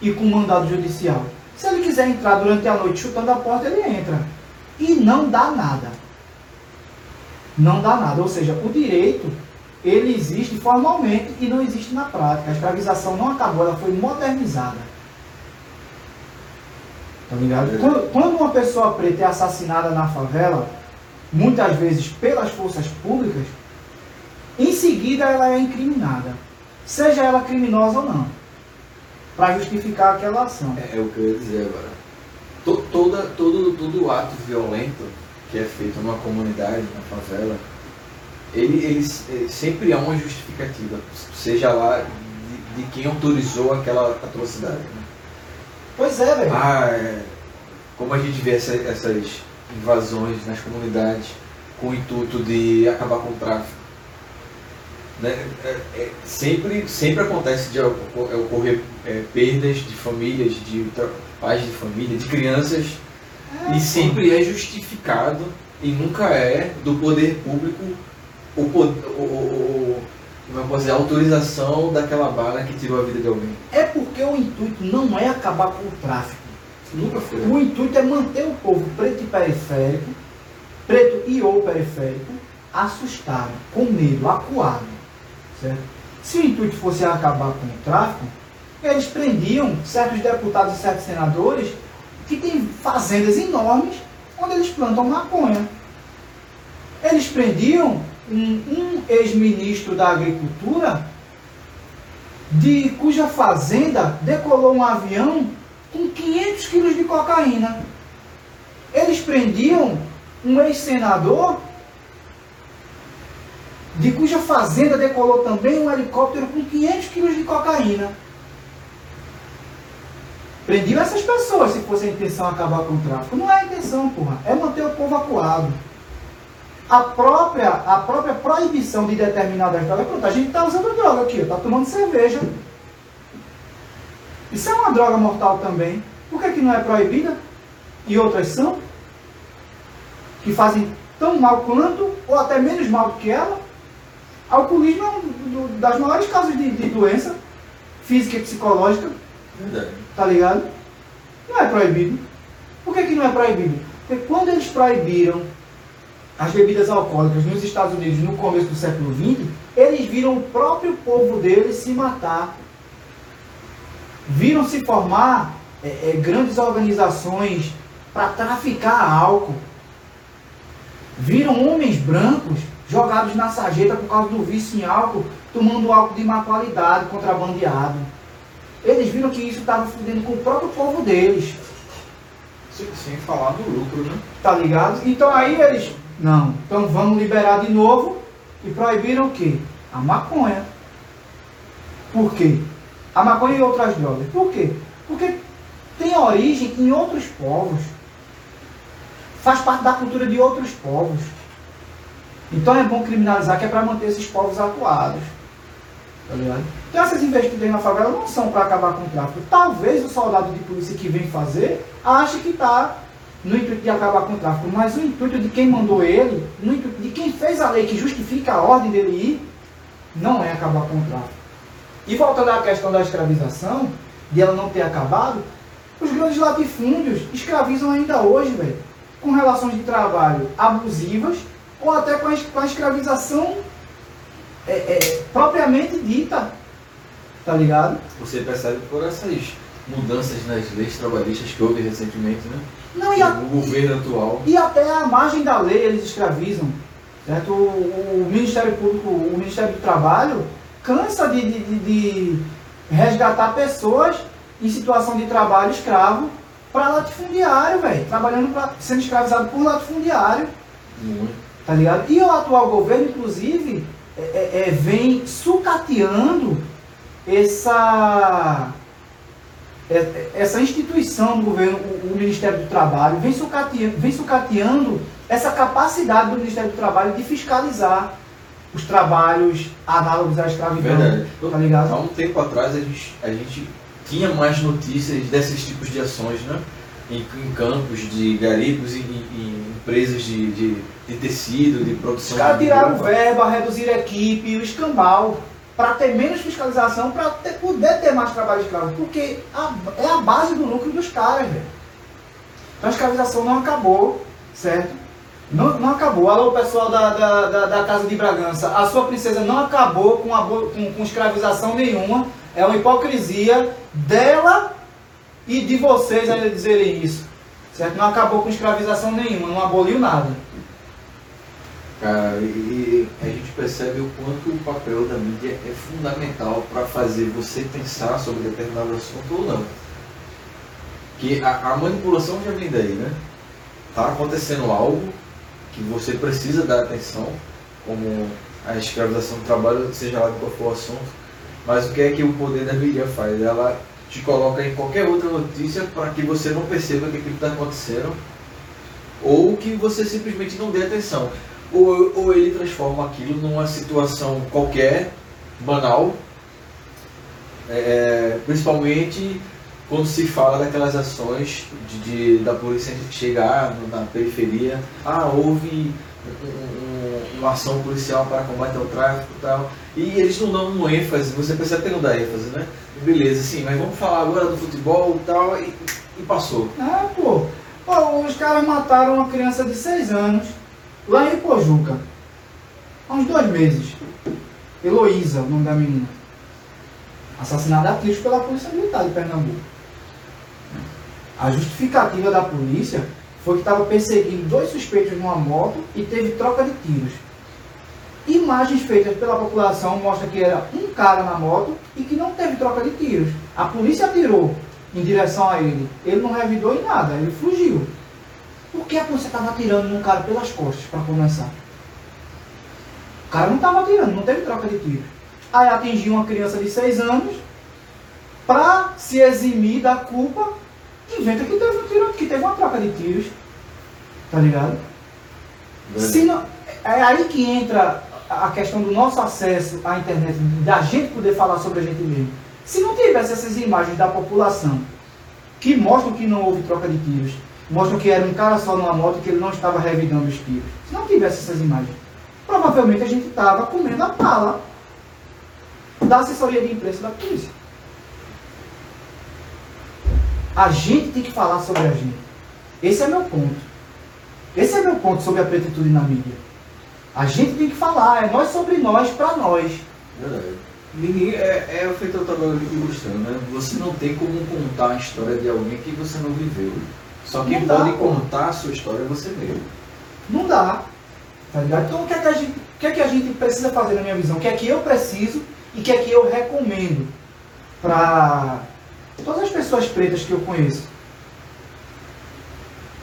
e com mandado judicial. Se ele quiser entrar durante a noite chutando a porta, ele entra. E não dá nada. Não dá nada. Ou seja, o direito, ele existe formalmente e não existe na prática. A escravização não acabou, ela foi modernizada. Tá ligado? É. Quando, quando uma pessoa preta é assassinada na favela, muitas vezes pelas forças públicas, em seguida ela é incriminada. Seja ela criminosa ou não para justificar aquela ação. É, é, o que eu ia dizer agora. Todo, toda, todo, todo ato violento que é feito numa comunidade, na favela, ele, ele, sempre há uma justificativa, seja lá de, de quem autorizou aquela atrocidade. Né? Pois é, velho. Ah, é, como a gente vê essa, essas invasões nas comunidades com o intuito de acabar com o tráfico né, é, é, sempre, sempre acontece de ocorrer é, perdas de famílias, de pais de família, de crianças, é, e sempre é justificado e nunca é do poder público o, o, o, o dizer, a autorização daquela bala que tirou a vida de alguém. É porque o intuito não é acabar com o tráfico. Nunca foi. O intuito é manter o povo preto e periférico, preto e ou periférico, assustado, com medo, acuado. Certo? Se o intuito fosse acabar com o tráfico, eles prendiam certos deputados e certos senadores que têm fazendas enormes onde eles plantam maconha. Eles prendiam um, um ex-ministro da Agricultura de cuja fazenda decolou um avião com 500 quilos de cocaína. Eles prendiam um ex-senador de cuja fazenda decolou também um helicóptero com 500 quilos de cocaína. Prendiam essas pessoas se fosse a intenção acabar com o tráfico. Não é a intenção, porra. É manter o povo acuado. A própria, a própria proibição de determinadas drogas. Pronto, a gente está usando droga aqui, está tomando cerveja. Isso é uma droga mortal também. Por que, que não é proibida? E outras são? Que fazem tão mal quanto, ou até menos mal do que ela? Alcoolismo é um das maiores causas de, de doença física e psicológica. Verdade. Tá ligado? Não é proibido. Por que, que não é proibido? Porque quando eles proibiram as bebidas alcoólicas nos Estados Unidos no começo do século XX, eles viram o próprio povo deles se matar. Viram se formar é, é, grandes organizações para traficar álcool. Viram homens brancos jogados na sarjeta por causa do vício em álcool, tomando álcool de má qualidade, contrabandeado. Eles viram que isso estava fudendo com o próprio povo deles. Sem falar do lucro, né? Tá ligado? Então aí eles, não, então vamos liberar de novo e proibiram o quê? A maconha. Por quê? A maconha e outras drogas. Por quê? Porque tem origem em outros povos. Faz parte da cultura de outros povos. Então é bom criminalizar que é para manter esses povos atuados. Tá ligado? Então essas investidas na favela não são para acabar com o tráfico. Talvez o soldado de polícia que vem fazer ache que está no intuito de acabar com o tráfico, mas o intuito de quem mandou ele, no intuito de quem fez a lei que justifica a ordem dele ir, não é acabar com o tráfico. E voltando à questão da escravização, de ela não ter acabado, os grandes latifúndios escravizam ainda hoje, velho, com relações de trabalho abusivas ou até com a, escravização é, é, propriamente dita. Tá ligado? Você percebe por essas mudanças nas leis trabalhistas que houve recentemente, né? Não, e a, o governo atual. E até a margem da lei eles escravizam. Certo? O, o Ministério Público, o Ministério do Trabalho, cansa de, de, de resgatar pessoas em situação de trabalho escravo para latifundiário, velho. Trabalhando pra, sendo escravizado por latifundiário. Muito. Tá ligado? E o atual governo, inclusive, é, é, é vem sucateando essa essa instituição do governo, o Ministério do Trabalho, vem sucateando, vem sucateando essa capacidade do Ministério do Trabalho de fiscalizar os trabalhos análogos à escravidão. Verdade. Tá ligado? Há um tempo atrás a gente, a gente tinha mais notícias desses tipos de ações, né? Em, em campos de garipos e em, empresas de, de, de, tecido, de produção. Os caras tiraram verba, reduzir equipe, o escambau para ter menos fiscalização, para poder ter mais trabalho escravo. Porque a, é a base do lucro dos caras, velho. Então a escravização não acabou, certo? Não, não acabou. Alô, pessoal da, da, da, da, Casa de Bragança. A sua princesa não acabou com, com, com escravização nenhuma. É uma hipocrisia dela e de vocês ainda dizerem isso. Certo? Não acabou com escravização nenhuma, não aboliu nada. Cara, e a gente percebe o quanto o papel da mídia é fundamental para fazer você pensar sobre determinado assunto ou não. Que a, a, manipulação já vem daí, né? Tá acontecendo algo que você precisa dar atenção, como a escravização do trabalho, seja lá qual for o assunto, mas o que é que o poder da mídia faz? Ela te coloca em qualquer outra notícia para que você não perceba que aquilo está acontecendo ou que você simplesmente não dê atenção ou, ou ele transforma aquilo numa situação qualquer, banal, é, principalmente quando se fala daquelas ações de, de da polícia chegar na periferia, ah, houve um, um, uma ação policial para combater o tráfico e tal, e eles não dão um ênfase, você percebe que não dá ênfase, né? Beleza, sim, mas vamos falar agora do futebol e tal, e, e passou. Ah, pô, pô, os caras mataram uma criança de 6 anos, Lá em Pojuca, há uns dois meses, Heloísa, o nome da menina, assassinada a tiros pela Polícia Militar de Pernambuco. A justificativa da polícia foi que estava perseguindo dois suspeitos numa moto e teve troca de tiros. Imagens feitas pela população mostram que era um cara na moto e que não teve troca de tiros. A polícia atirou em direção a ele. Ele não revidou em nada, ele fugiu. Por que a polícia estava atirando num cara pelas costas, para começar? O cara não estava atirando, não teve troca de tiro. Aí atingiu uma criança de 6 anos, para se eximir da culpa, inventa que teve um tiro, que teve uma troca de tiros. Tá ligado? Não, é aí que entra a questão do nosso acesso à internet, da gente poder falar sobre a gente mesmo. Se não tivesse essas imagens da população que mostram que não houve troca de tiros, mostram que era um cara só numa moto que ele não estava revidando os tiros. Se não tivesse essas imagens, Provavelmente a gente estava comendo a pala da assessoria de imprensa da polícia. A gente tem que falar sobre a gente. Esse é meu ponto. Esse é meu ponto sobre a pretitude na mídia. A gente tem que falar, é nós sobre nós, para nós. Verdade. Ninguém, é, é o feito eu estava ilustrando, né? Você não tem como contar a história de alguém que você não viveu. Só quem Não dá, pode pô. contar a sua história é você mesmo. Não dá. Tá ligado? Então o que, é que a gente, o que é que a gente precisa fazer na minha visão? O que é que eu preciso e o que é que eu recomendo para todas as pessoas pretas que eu conheço?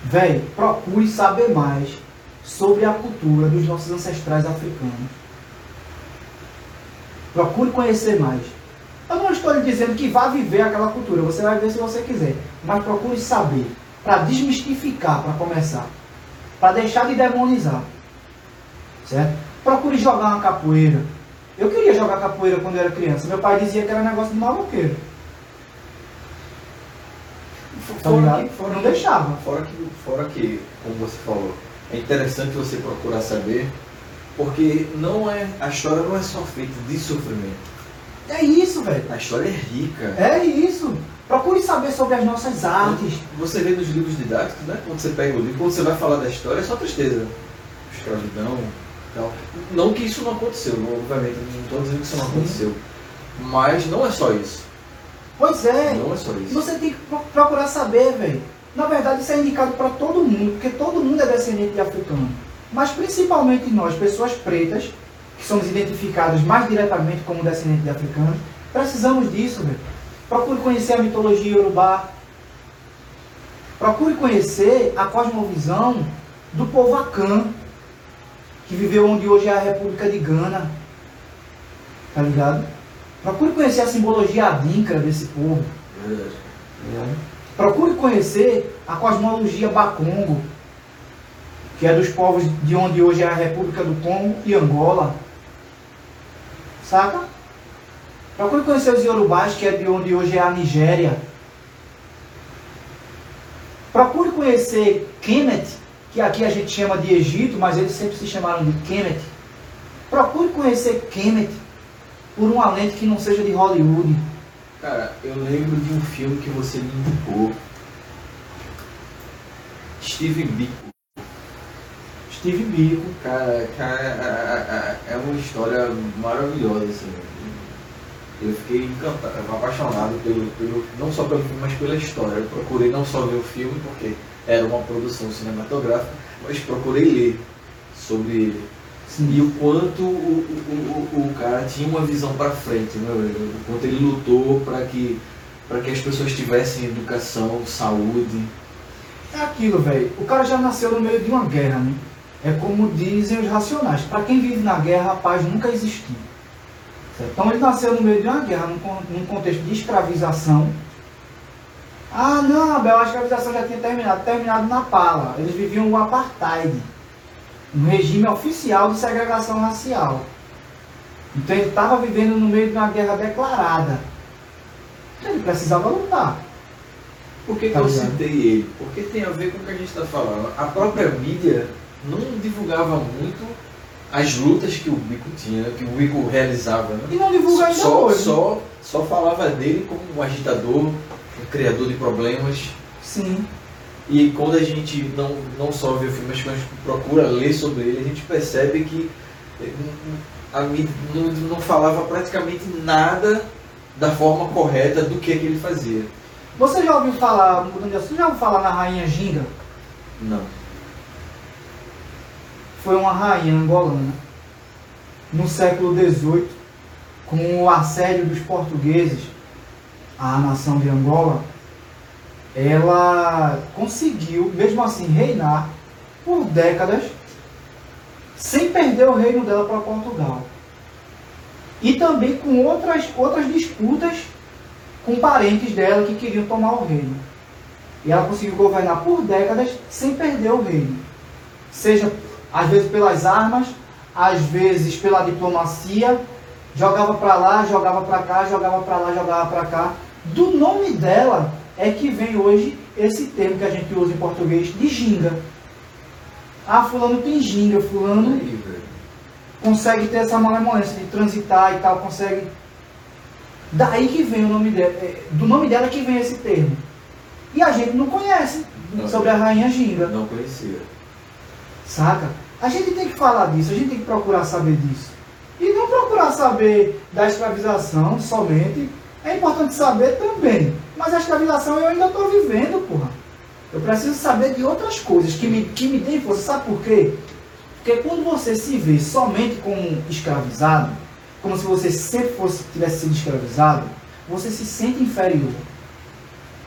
Véi, procure saber mais sobre a cultura dos nossos ancestrais africanos. Procure conhecer mais. Eu não estou lhe dizendo que vá viver aquela cultura, você vai ver se você quiser. Mas procure saber, para desmistificar, para começar. Para deixar de demonizar. Certo? Procure jogar uma capoeira. Eu queria jogar capoeira quando eu era criança. Meu pai dizia que era negócio de maloqueiro. Tá? Não que- deixava. Fora que, fora que, como você falou, é interessante você procurar saber, porque não é, a história não é só feita de sofrimento. É isso, velho. A história é rica. É isso. Procure saber sobre as nossas artes. Você vê nos livros didáticos, né? Quando você pega o livro, quando você vai falar da história, é só tristeza. Escravidão tal. Não que isso não aconteceu, obviamente, não estou dizendo que isso não Sim. aconteceu. Mas não é só isso. Pois é. Não é só isso. Você tem que pro- procurar saber, velho. Na verdade, isso é indicado para todo mundo, porque todo mundo é descendente de africano. Mas principalmente nós, pessoas pretas, que somos identificados mais diretamente como descendentes de africanos, precisamos disso, velho. Procure conhecer a mitologia iorubá. Procure conhecer a cosmovisão do povo Akan, que viveu onde hoje é a República de Gana. Tá ligado? Procure conhecer a simbologia adíncra desse povo. Procure conhecer a cosmologia Bakongo, que é dos povos de onde hoje é a República do Congo e Angola. Saca? Procure conhecer os Yorubás, que é de onde hoje é a Nigéria. Procure conhecer Kemet, que aqui a gente chama de Egito, mas eles sempre se chamaram de Kemet. Procure conhecer Kemet por uma lente que não seja de Hollywood. Cara, eu lembro de um filme que você me indicou. Steven Biko. Steve Biko. Cara, cara, é é uma história maravilhosa, assim. Eu fiquei encantado, apaixonado pelo, pelo, não só pelo filme, mas pela história. Eu procurei não só ver o filme, porque era uma produção cinematográfica, mas procurei ler sobre ele. E o quanto o, o, o, o cara tinha uma visão para frente, né? o quanto ele lutou para que, pra que as pessoas tivessem educação, saúde. É aquilo, velho. O cara já nasceu no meio de uma guerra, né? É como dizem os racionais. Para quem vive na guerra, a paz nunca existiu. Certo? Então ele nasceu no meio de uma guerra, num, con- num contexto de escravização. Ah, não, Abel, a escravização já tinha terminado. Terminado na pala. Eles viviam o apartheid. Um regime oficial de segregação racial. Então ele estava vivendo no meio de uma guerra declarada. Ele precisava lutar. Por que, que Tá eu ligado? citei ele? Porque tem a ver com o que a gente está falando. A própria mídia não divulgava muito as lutas que o Bico tinha, que o Bico realizava. Né? E não divulga ainda só, hoje. só, só falava dele como um agitador, um criador de problemas. Sim. E quando a gente não, não só vê o filme, mas quando a gente procura ler sobre ele, a gente percebe que a mídia não, não falava praticamente nada da forma correta do que, que ele fazia. Você já ouviu falar, você já ouviu falar na rainha Ginga? Não. Foi uma rainha angolana. No século XVIII, com o assédio dos portugueses à nação de Angola, ela conseguiu, mesmo assim, reinar por décadas sem perder o reino dela para Portugal. E também com outras, outras disputas com parentes dela que queriam tomar o reino. E ela conseguiu governar por décadas sem perder o reino. Seja às vezes pelas armas, às vezes pela diplomacia, jogava para lá, jogava para cá, jogava para lá, jogava para cá. Do nome dela é que vem hoje esse termo que a gente usa em português de ginga. Ah, fulano tem ginga, fulano consegue ter essa malemolência de transitar e tal, consegue. Daí que vem o nome dela, é, do nome dela que vem esse termo. E a gente não conhece Não. sobre a rainha Ginga, Não conhecia. saca? A gente tem que falar disso, a gente tem que procurar saber disso. E não procurar saber da escravização somente. É importante saber também. Mas a escravização eu ainda estou vivendo, porra. Eu preciso saber de outras coisas que me, que me deem força. Sabe por quê? Porque quando você se vê somente como escravizado, como se você sempre fosse, tivesse sido escravizado, você se sente inferior.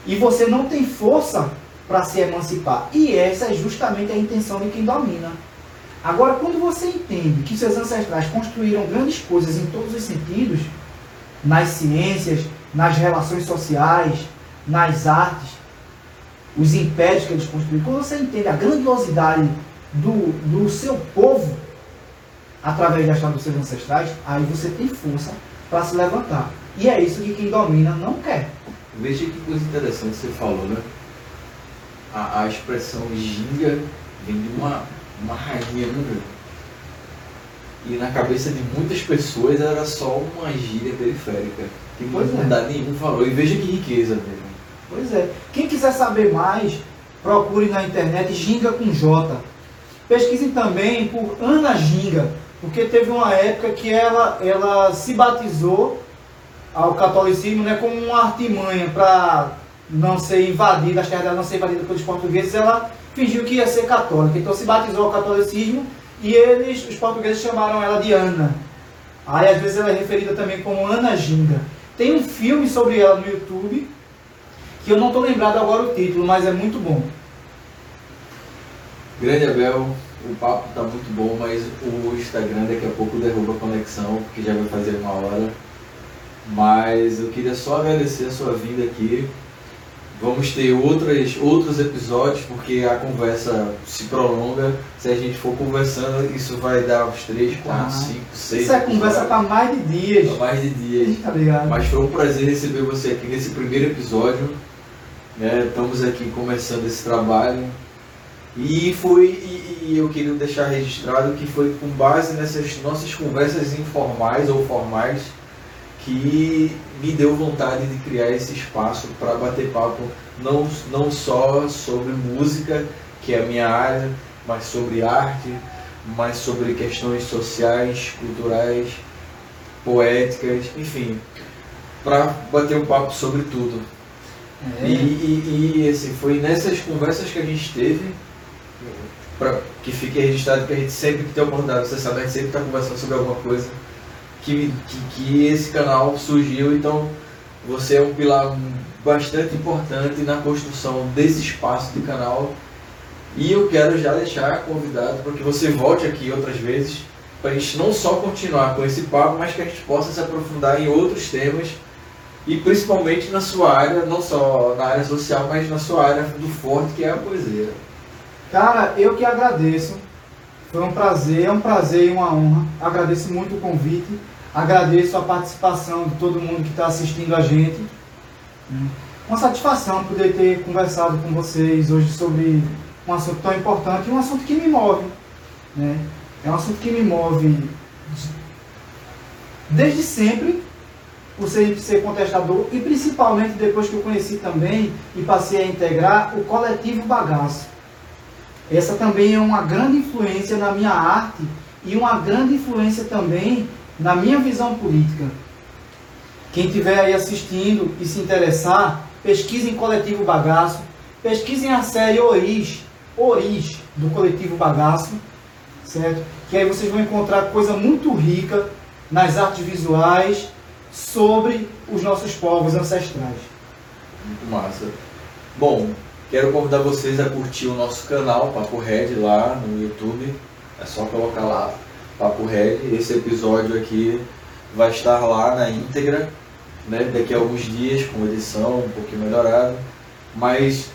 E você não tem força para se emancipar. E essa é justamente a intenção de quem domina. Agora, quando você entende que seus ancestrais construíram grandes coisas em todos os sentidos, nas ciências, nas relações sociais, nas artes, os impérios que eles construíram, quando você entende a grandiosidade do, do seu povo, através da história dos seus ancestrais, aí você tem força para se levantar. E é isso que quem domina não quer. Veja que coisa interessante você falou, né? A, a expressão ginga vem de uma, uma rainha? E na cabeça de muitas pessoas era só uma gíria periférica. Que Pois não é. dá nenhum valor. E veja que riqueza, velho. Pois é. Quem quiser saber mais, procure na internet Ginga com J. Pesquisem também por Ana Ginga, porque teve uma época que ela, ela se batizou ao catolicismo né, como uma artimanha para não ser invadida, as terras dela não ser invadida pelos portugueses, ela fingiu que ia ser católica. Então se batizou ao catolicismo e eles, os portugueses chamaram ela de Ana. Aí às vezes ela é referida também como Ana Ginga. Tem um filme sobre ela no YouTube, que eu não estou lembrado agora o título, mas é muito bom. Grande Abel, o papo tá muito bom, mas o Instagram daqui a pouco derruba a conexão, porque já vai fazer uma hora. Mas eu queria só agradecer a sua vinda aqui. Vamos ter outras, outros episódios, porque a conversa se prolonga. Se a gente for conversando, isso vai dar uns 3, 4, Ah. 5, 6. Isso é conversa para mais de dias. mais de dias. Tá ligado? Mas foi um prazer receber você aqui nesse primeiro episódio. né? Estamos aqui começando esse trabalho. E foi e, e eu queria deixar registrado que foi com base nessas nossas conversas informais ou formais que me deu vontade de criar esse espaço para bater papo não, não só sobre música, que é a minha área, mas sobre arte, mas sobre questões sociais, culturais, poéticas, enfim, para bater um papo sobre tudo. É. E, e, e, assim, foi nessas conversas que a gente teve, para que fique registrado que a gente sempre que tem oportunidade, você sabe, a gente sempre está conversando sobre alguma coisa, que, que, que esse canal surgiu, então você é um pilar bastante importante na construção desse espaço de canal. E eu quero já deixar convidado para que você volte aqui outras vezes, para a gente não só continuar com esse papo, mas que a gente possa se aprofundar em outros temas e principalmente na sua área, não só na área social, mas na sua área do forte, que é a poesia. Cara, eu que agradeço. Foi um prazer, é um prazer e uma honra. Agradeço muito o convite. Agradeço a participação de todo mundo que está assistindo a gente. Uma satisfação poder ter conversado com vocês hoje sobre um assunto tão importante e um assunto que me move. Né? É um assunto que me move desde sempre, por ser, ser contestador, e principalmente depois que eu conheci também e passei a integrar o coletivo bagaço. Essa também é uma grande influência na minha arte e uma grande influência também na minha visão política. Quem estiver aí assistindo e se interessar, pesquisem Coletivo Bagaço, pesquisem a série Oris, Oris, do Coletivo Bagaço, certo? Que aí vocês vão encontrar coisa muito rica nas artes visuais sobre os nossos povos ancestrais. Muito massa. Bom, quero convidar vocês a curtir o nosso canal Papo Red lá no YouTube. É só colocar lá Papo Red. Esse episódio aqui vai estar lá na íntegra, né? Daqui a alguns dias com edição um pouquinho melhorada. Mas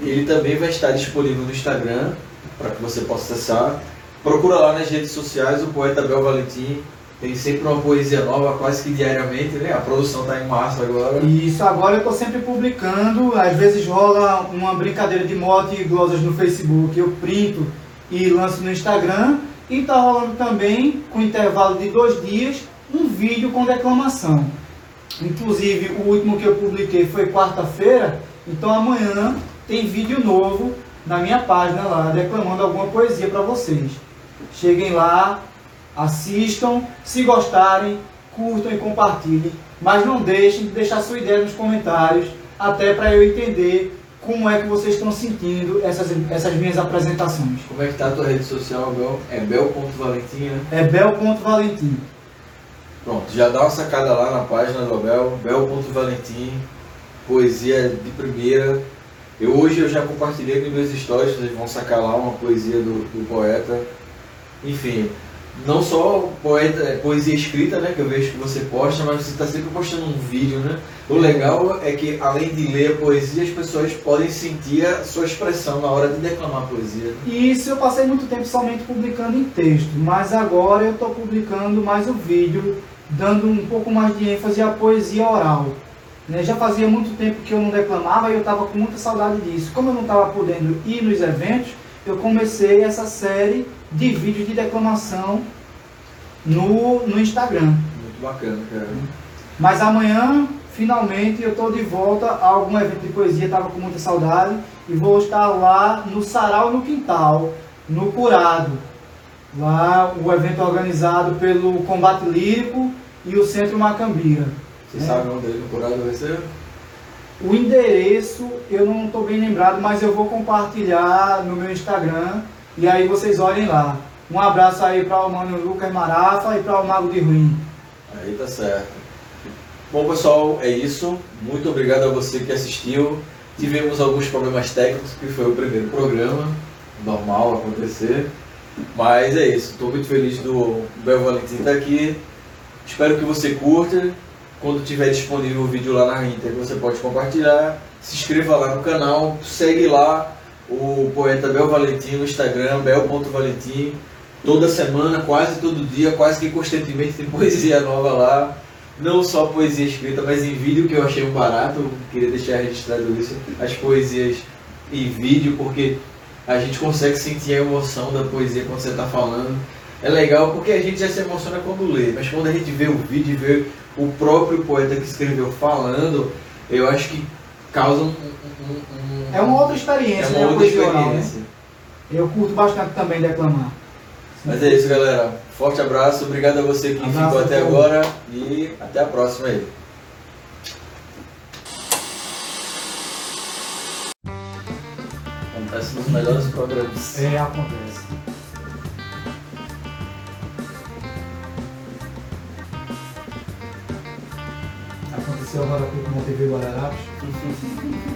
ele também vai estar disponível no Instagram para que você possa acessar. Procura lá nas redes sociais o poeta Bel Valentim. Tem sempre uma poesia nova, quase que diariamente, né? A produção está em março agora. Isso agora eu estou sempre publicando, às vezes rola uma brincadeira de mote e glosas no Facebook, eu printo e lanço no Instagram, E está rolando também, com intervalo de dois dias, um vídeo com declamação. Inclusive, o último que eu publiquei foi quarta-feira, então amanhã tem vídeo novo na minha página lá, declamando alguma poesia para vocês. Cheguem lá, assistam, se gostarem, curtam e compartilhem, mas não deixem de deixar sua ideia nos comentários, até para eu entender como é que vocês estão sentindo essas, essas minhas apresentações. Como é que tá a tua rede social, Bel? É bel.valentim, né? É bel.valentim. Pronto, já dá uma sacada lá na página do Abel, bel.valentim, poesia de primeira. Eu hoje eu já compartilhei nos meus stories, vocês vão sacar lá uma poesia do, do poeta. Enfim, não só poeta, é, poesia escrita, né, que eu vejo que você posta, mas você está sempre postando um vídeo, né? O legal é que além de ler a poesia, as pessoas podem sentir a sua expressão na hora de declamar a poesia. E isso eu passei muito tempo somente publicando em texto, mas agora eu estou publicando mais o vídeo, dando um pouco mais de ênfase à poesia oral. Né? Já fazia muito tempo que eu não declamava e eu estava com muita saudade disso. Como eu não estava podendo ir nos eventos, eu comecei essa série de vídeos de declamação no, no Instagram. Muito bacana, cara. Mas amanhã, finalmente, eu estou de volta a algum evento de poesia, estava com muita saudade, e vou estar lá no Sarau no Quintal, no Curado. Lá, o evento organizado pelo Combate Lírico e o Centro Macambira. Você é. sabe onde ele no Curado vai ser? O endereço eu não estou bem lembrado, mas eu vou compartilhar no meu Instagram e aí vocês olhem lá. Um abraço aí para o mano Lucas Marafa e para o Mago de Ruim. Aí tá certo. Bom pessoal, é isso. Muito obrigado a você que assistiu. Tivemos alguns problemas técnicos, que foi o primeiro programa, normal acontecer. Mas é isso, estou muito feliz do Bel Valentim estar aqui. Espero que você curta quando tiver disponível o vídeo lá na Inter, você pode compartilhar, se inscreva lá no canal, segue lá o poeta Bel Valentim no Instagram, bel.valentim. Toda semana, quase todo dia, quase que constantemente tem poesia nova lá. Não só poesia escrita, mas em vídeo, que eu achei um barato, queria deixar registrado isso, as poesias em vídeo, porque a gente consegue sentir a emoção da poesia quando você está falando. É legal porque a gente já se emociona quando lê, mas quando a gente vê o vídeo e vê o próprio poeta que escreveu falando, eu acho que causa um. um, é uma outra experiência, é uma né, outra experiência. né? Eu curto bastante também declamar. Mas é isso, galera. Forte abraço, obrigado a você que abraço ficou até agora e até a próxima aí. Acontece nos melhores programas. É, acontece. Aconteceu agora com a TV Guararapes.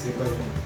Aconteceu com a gente.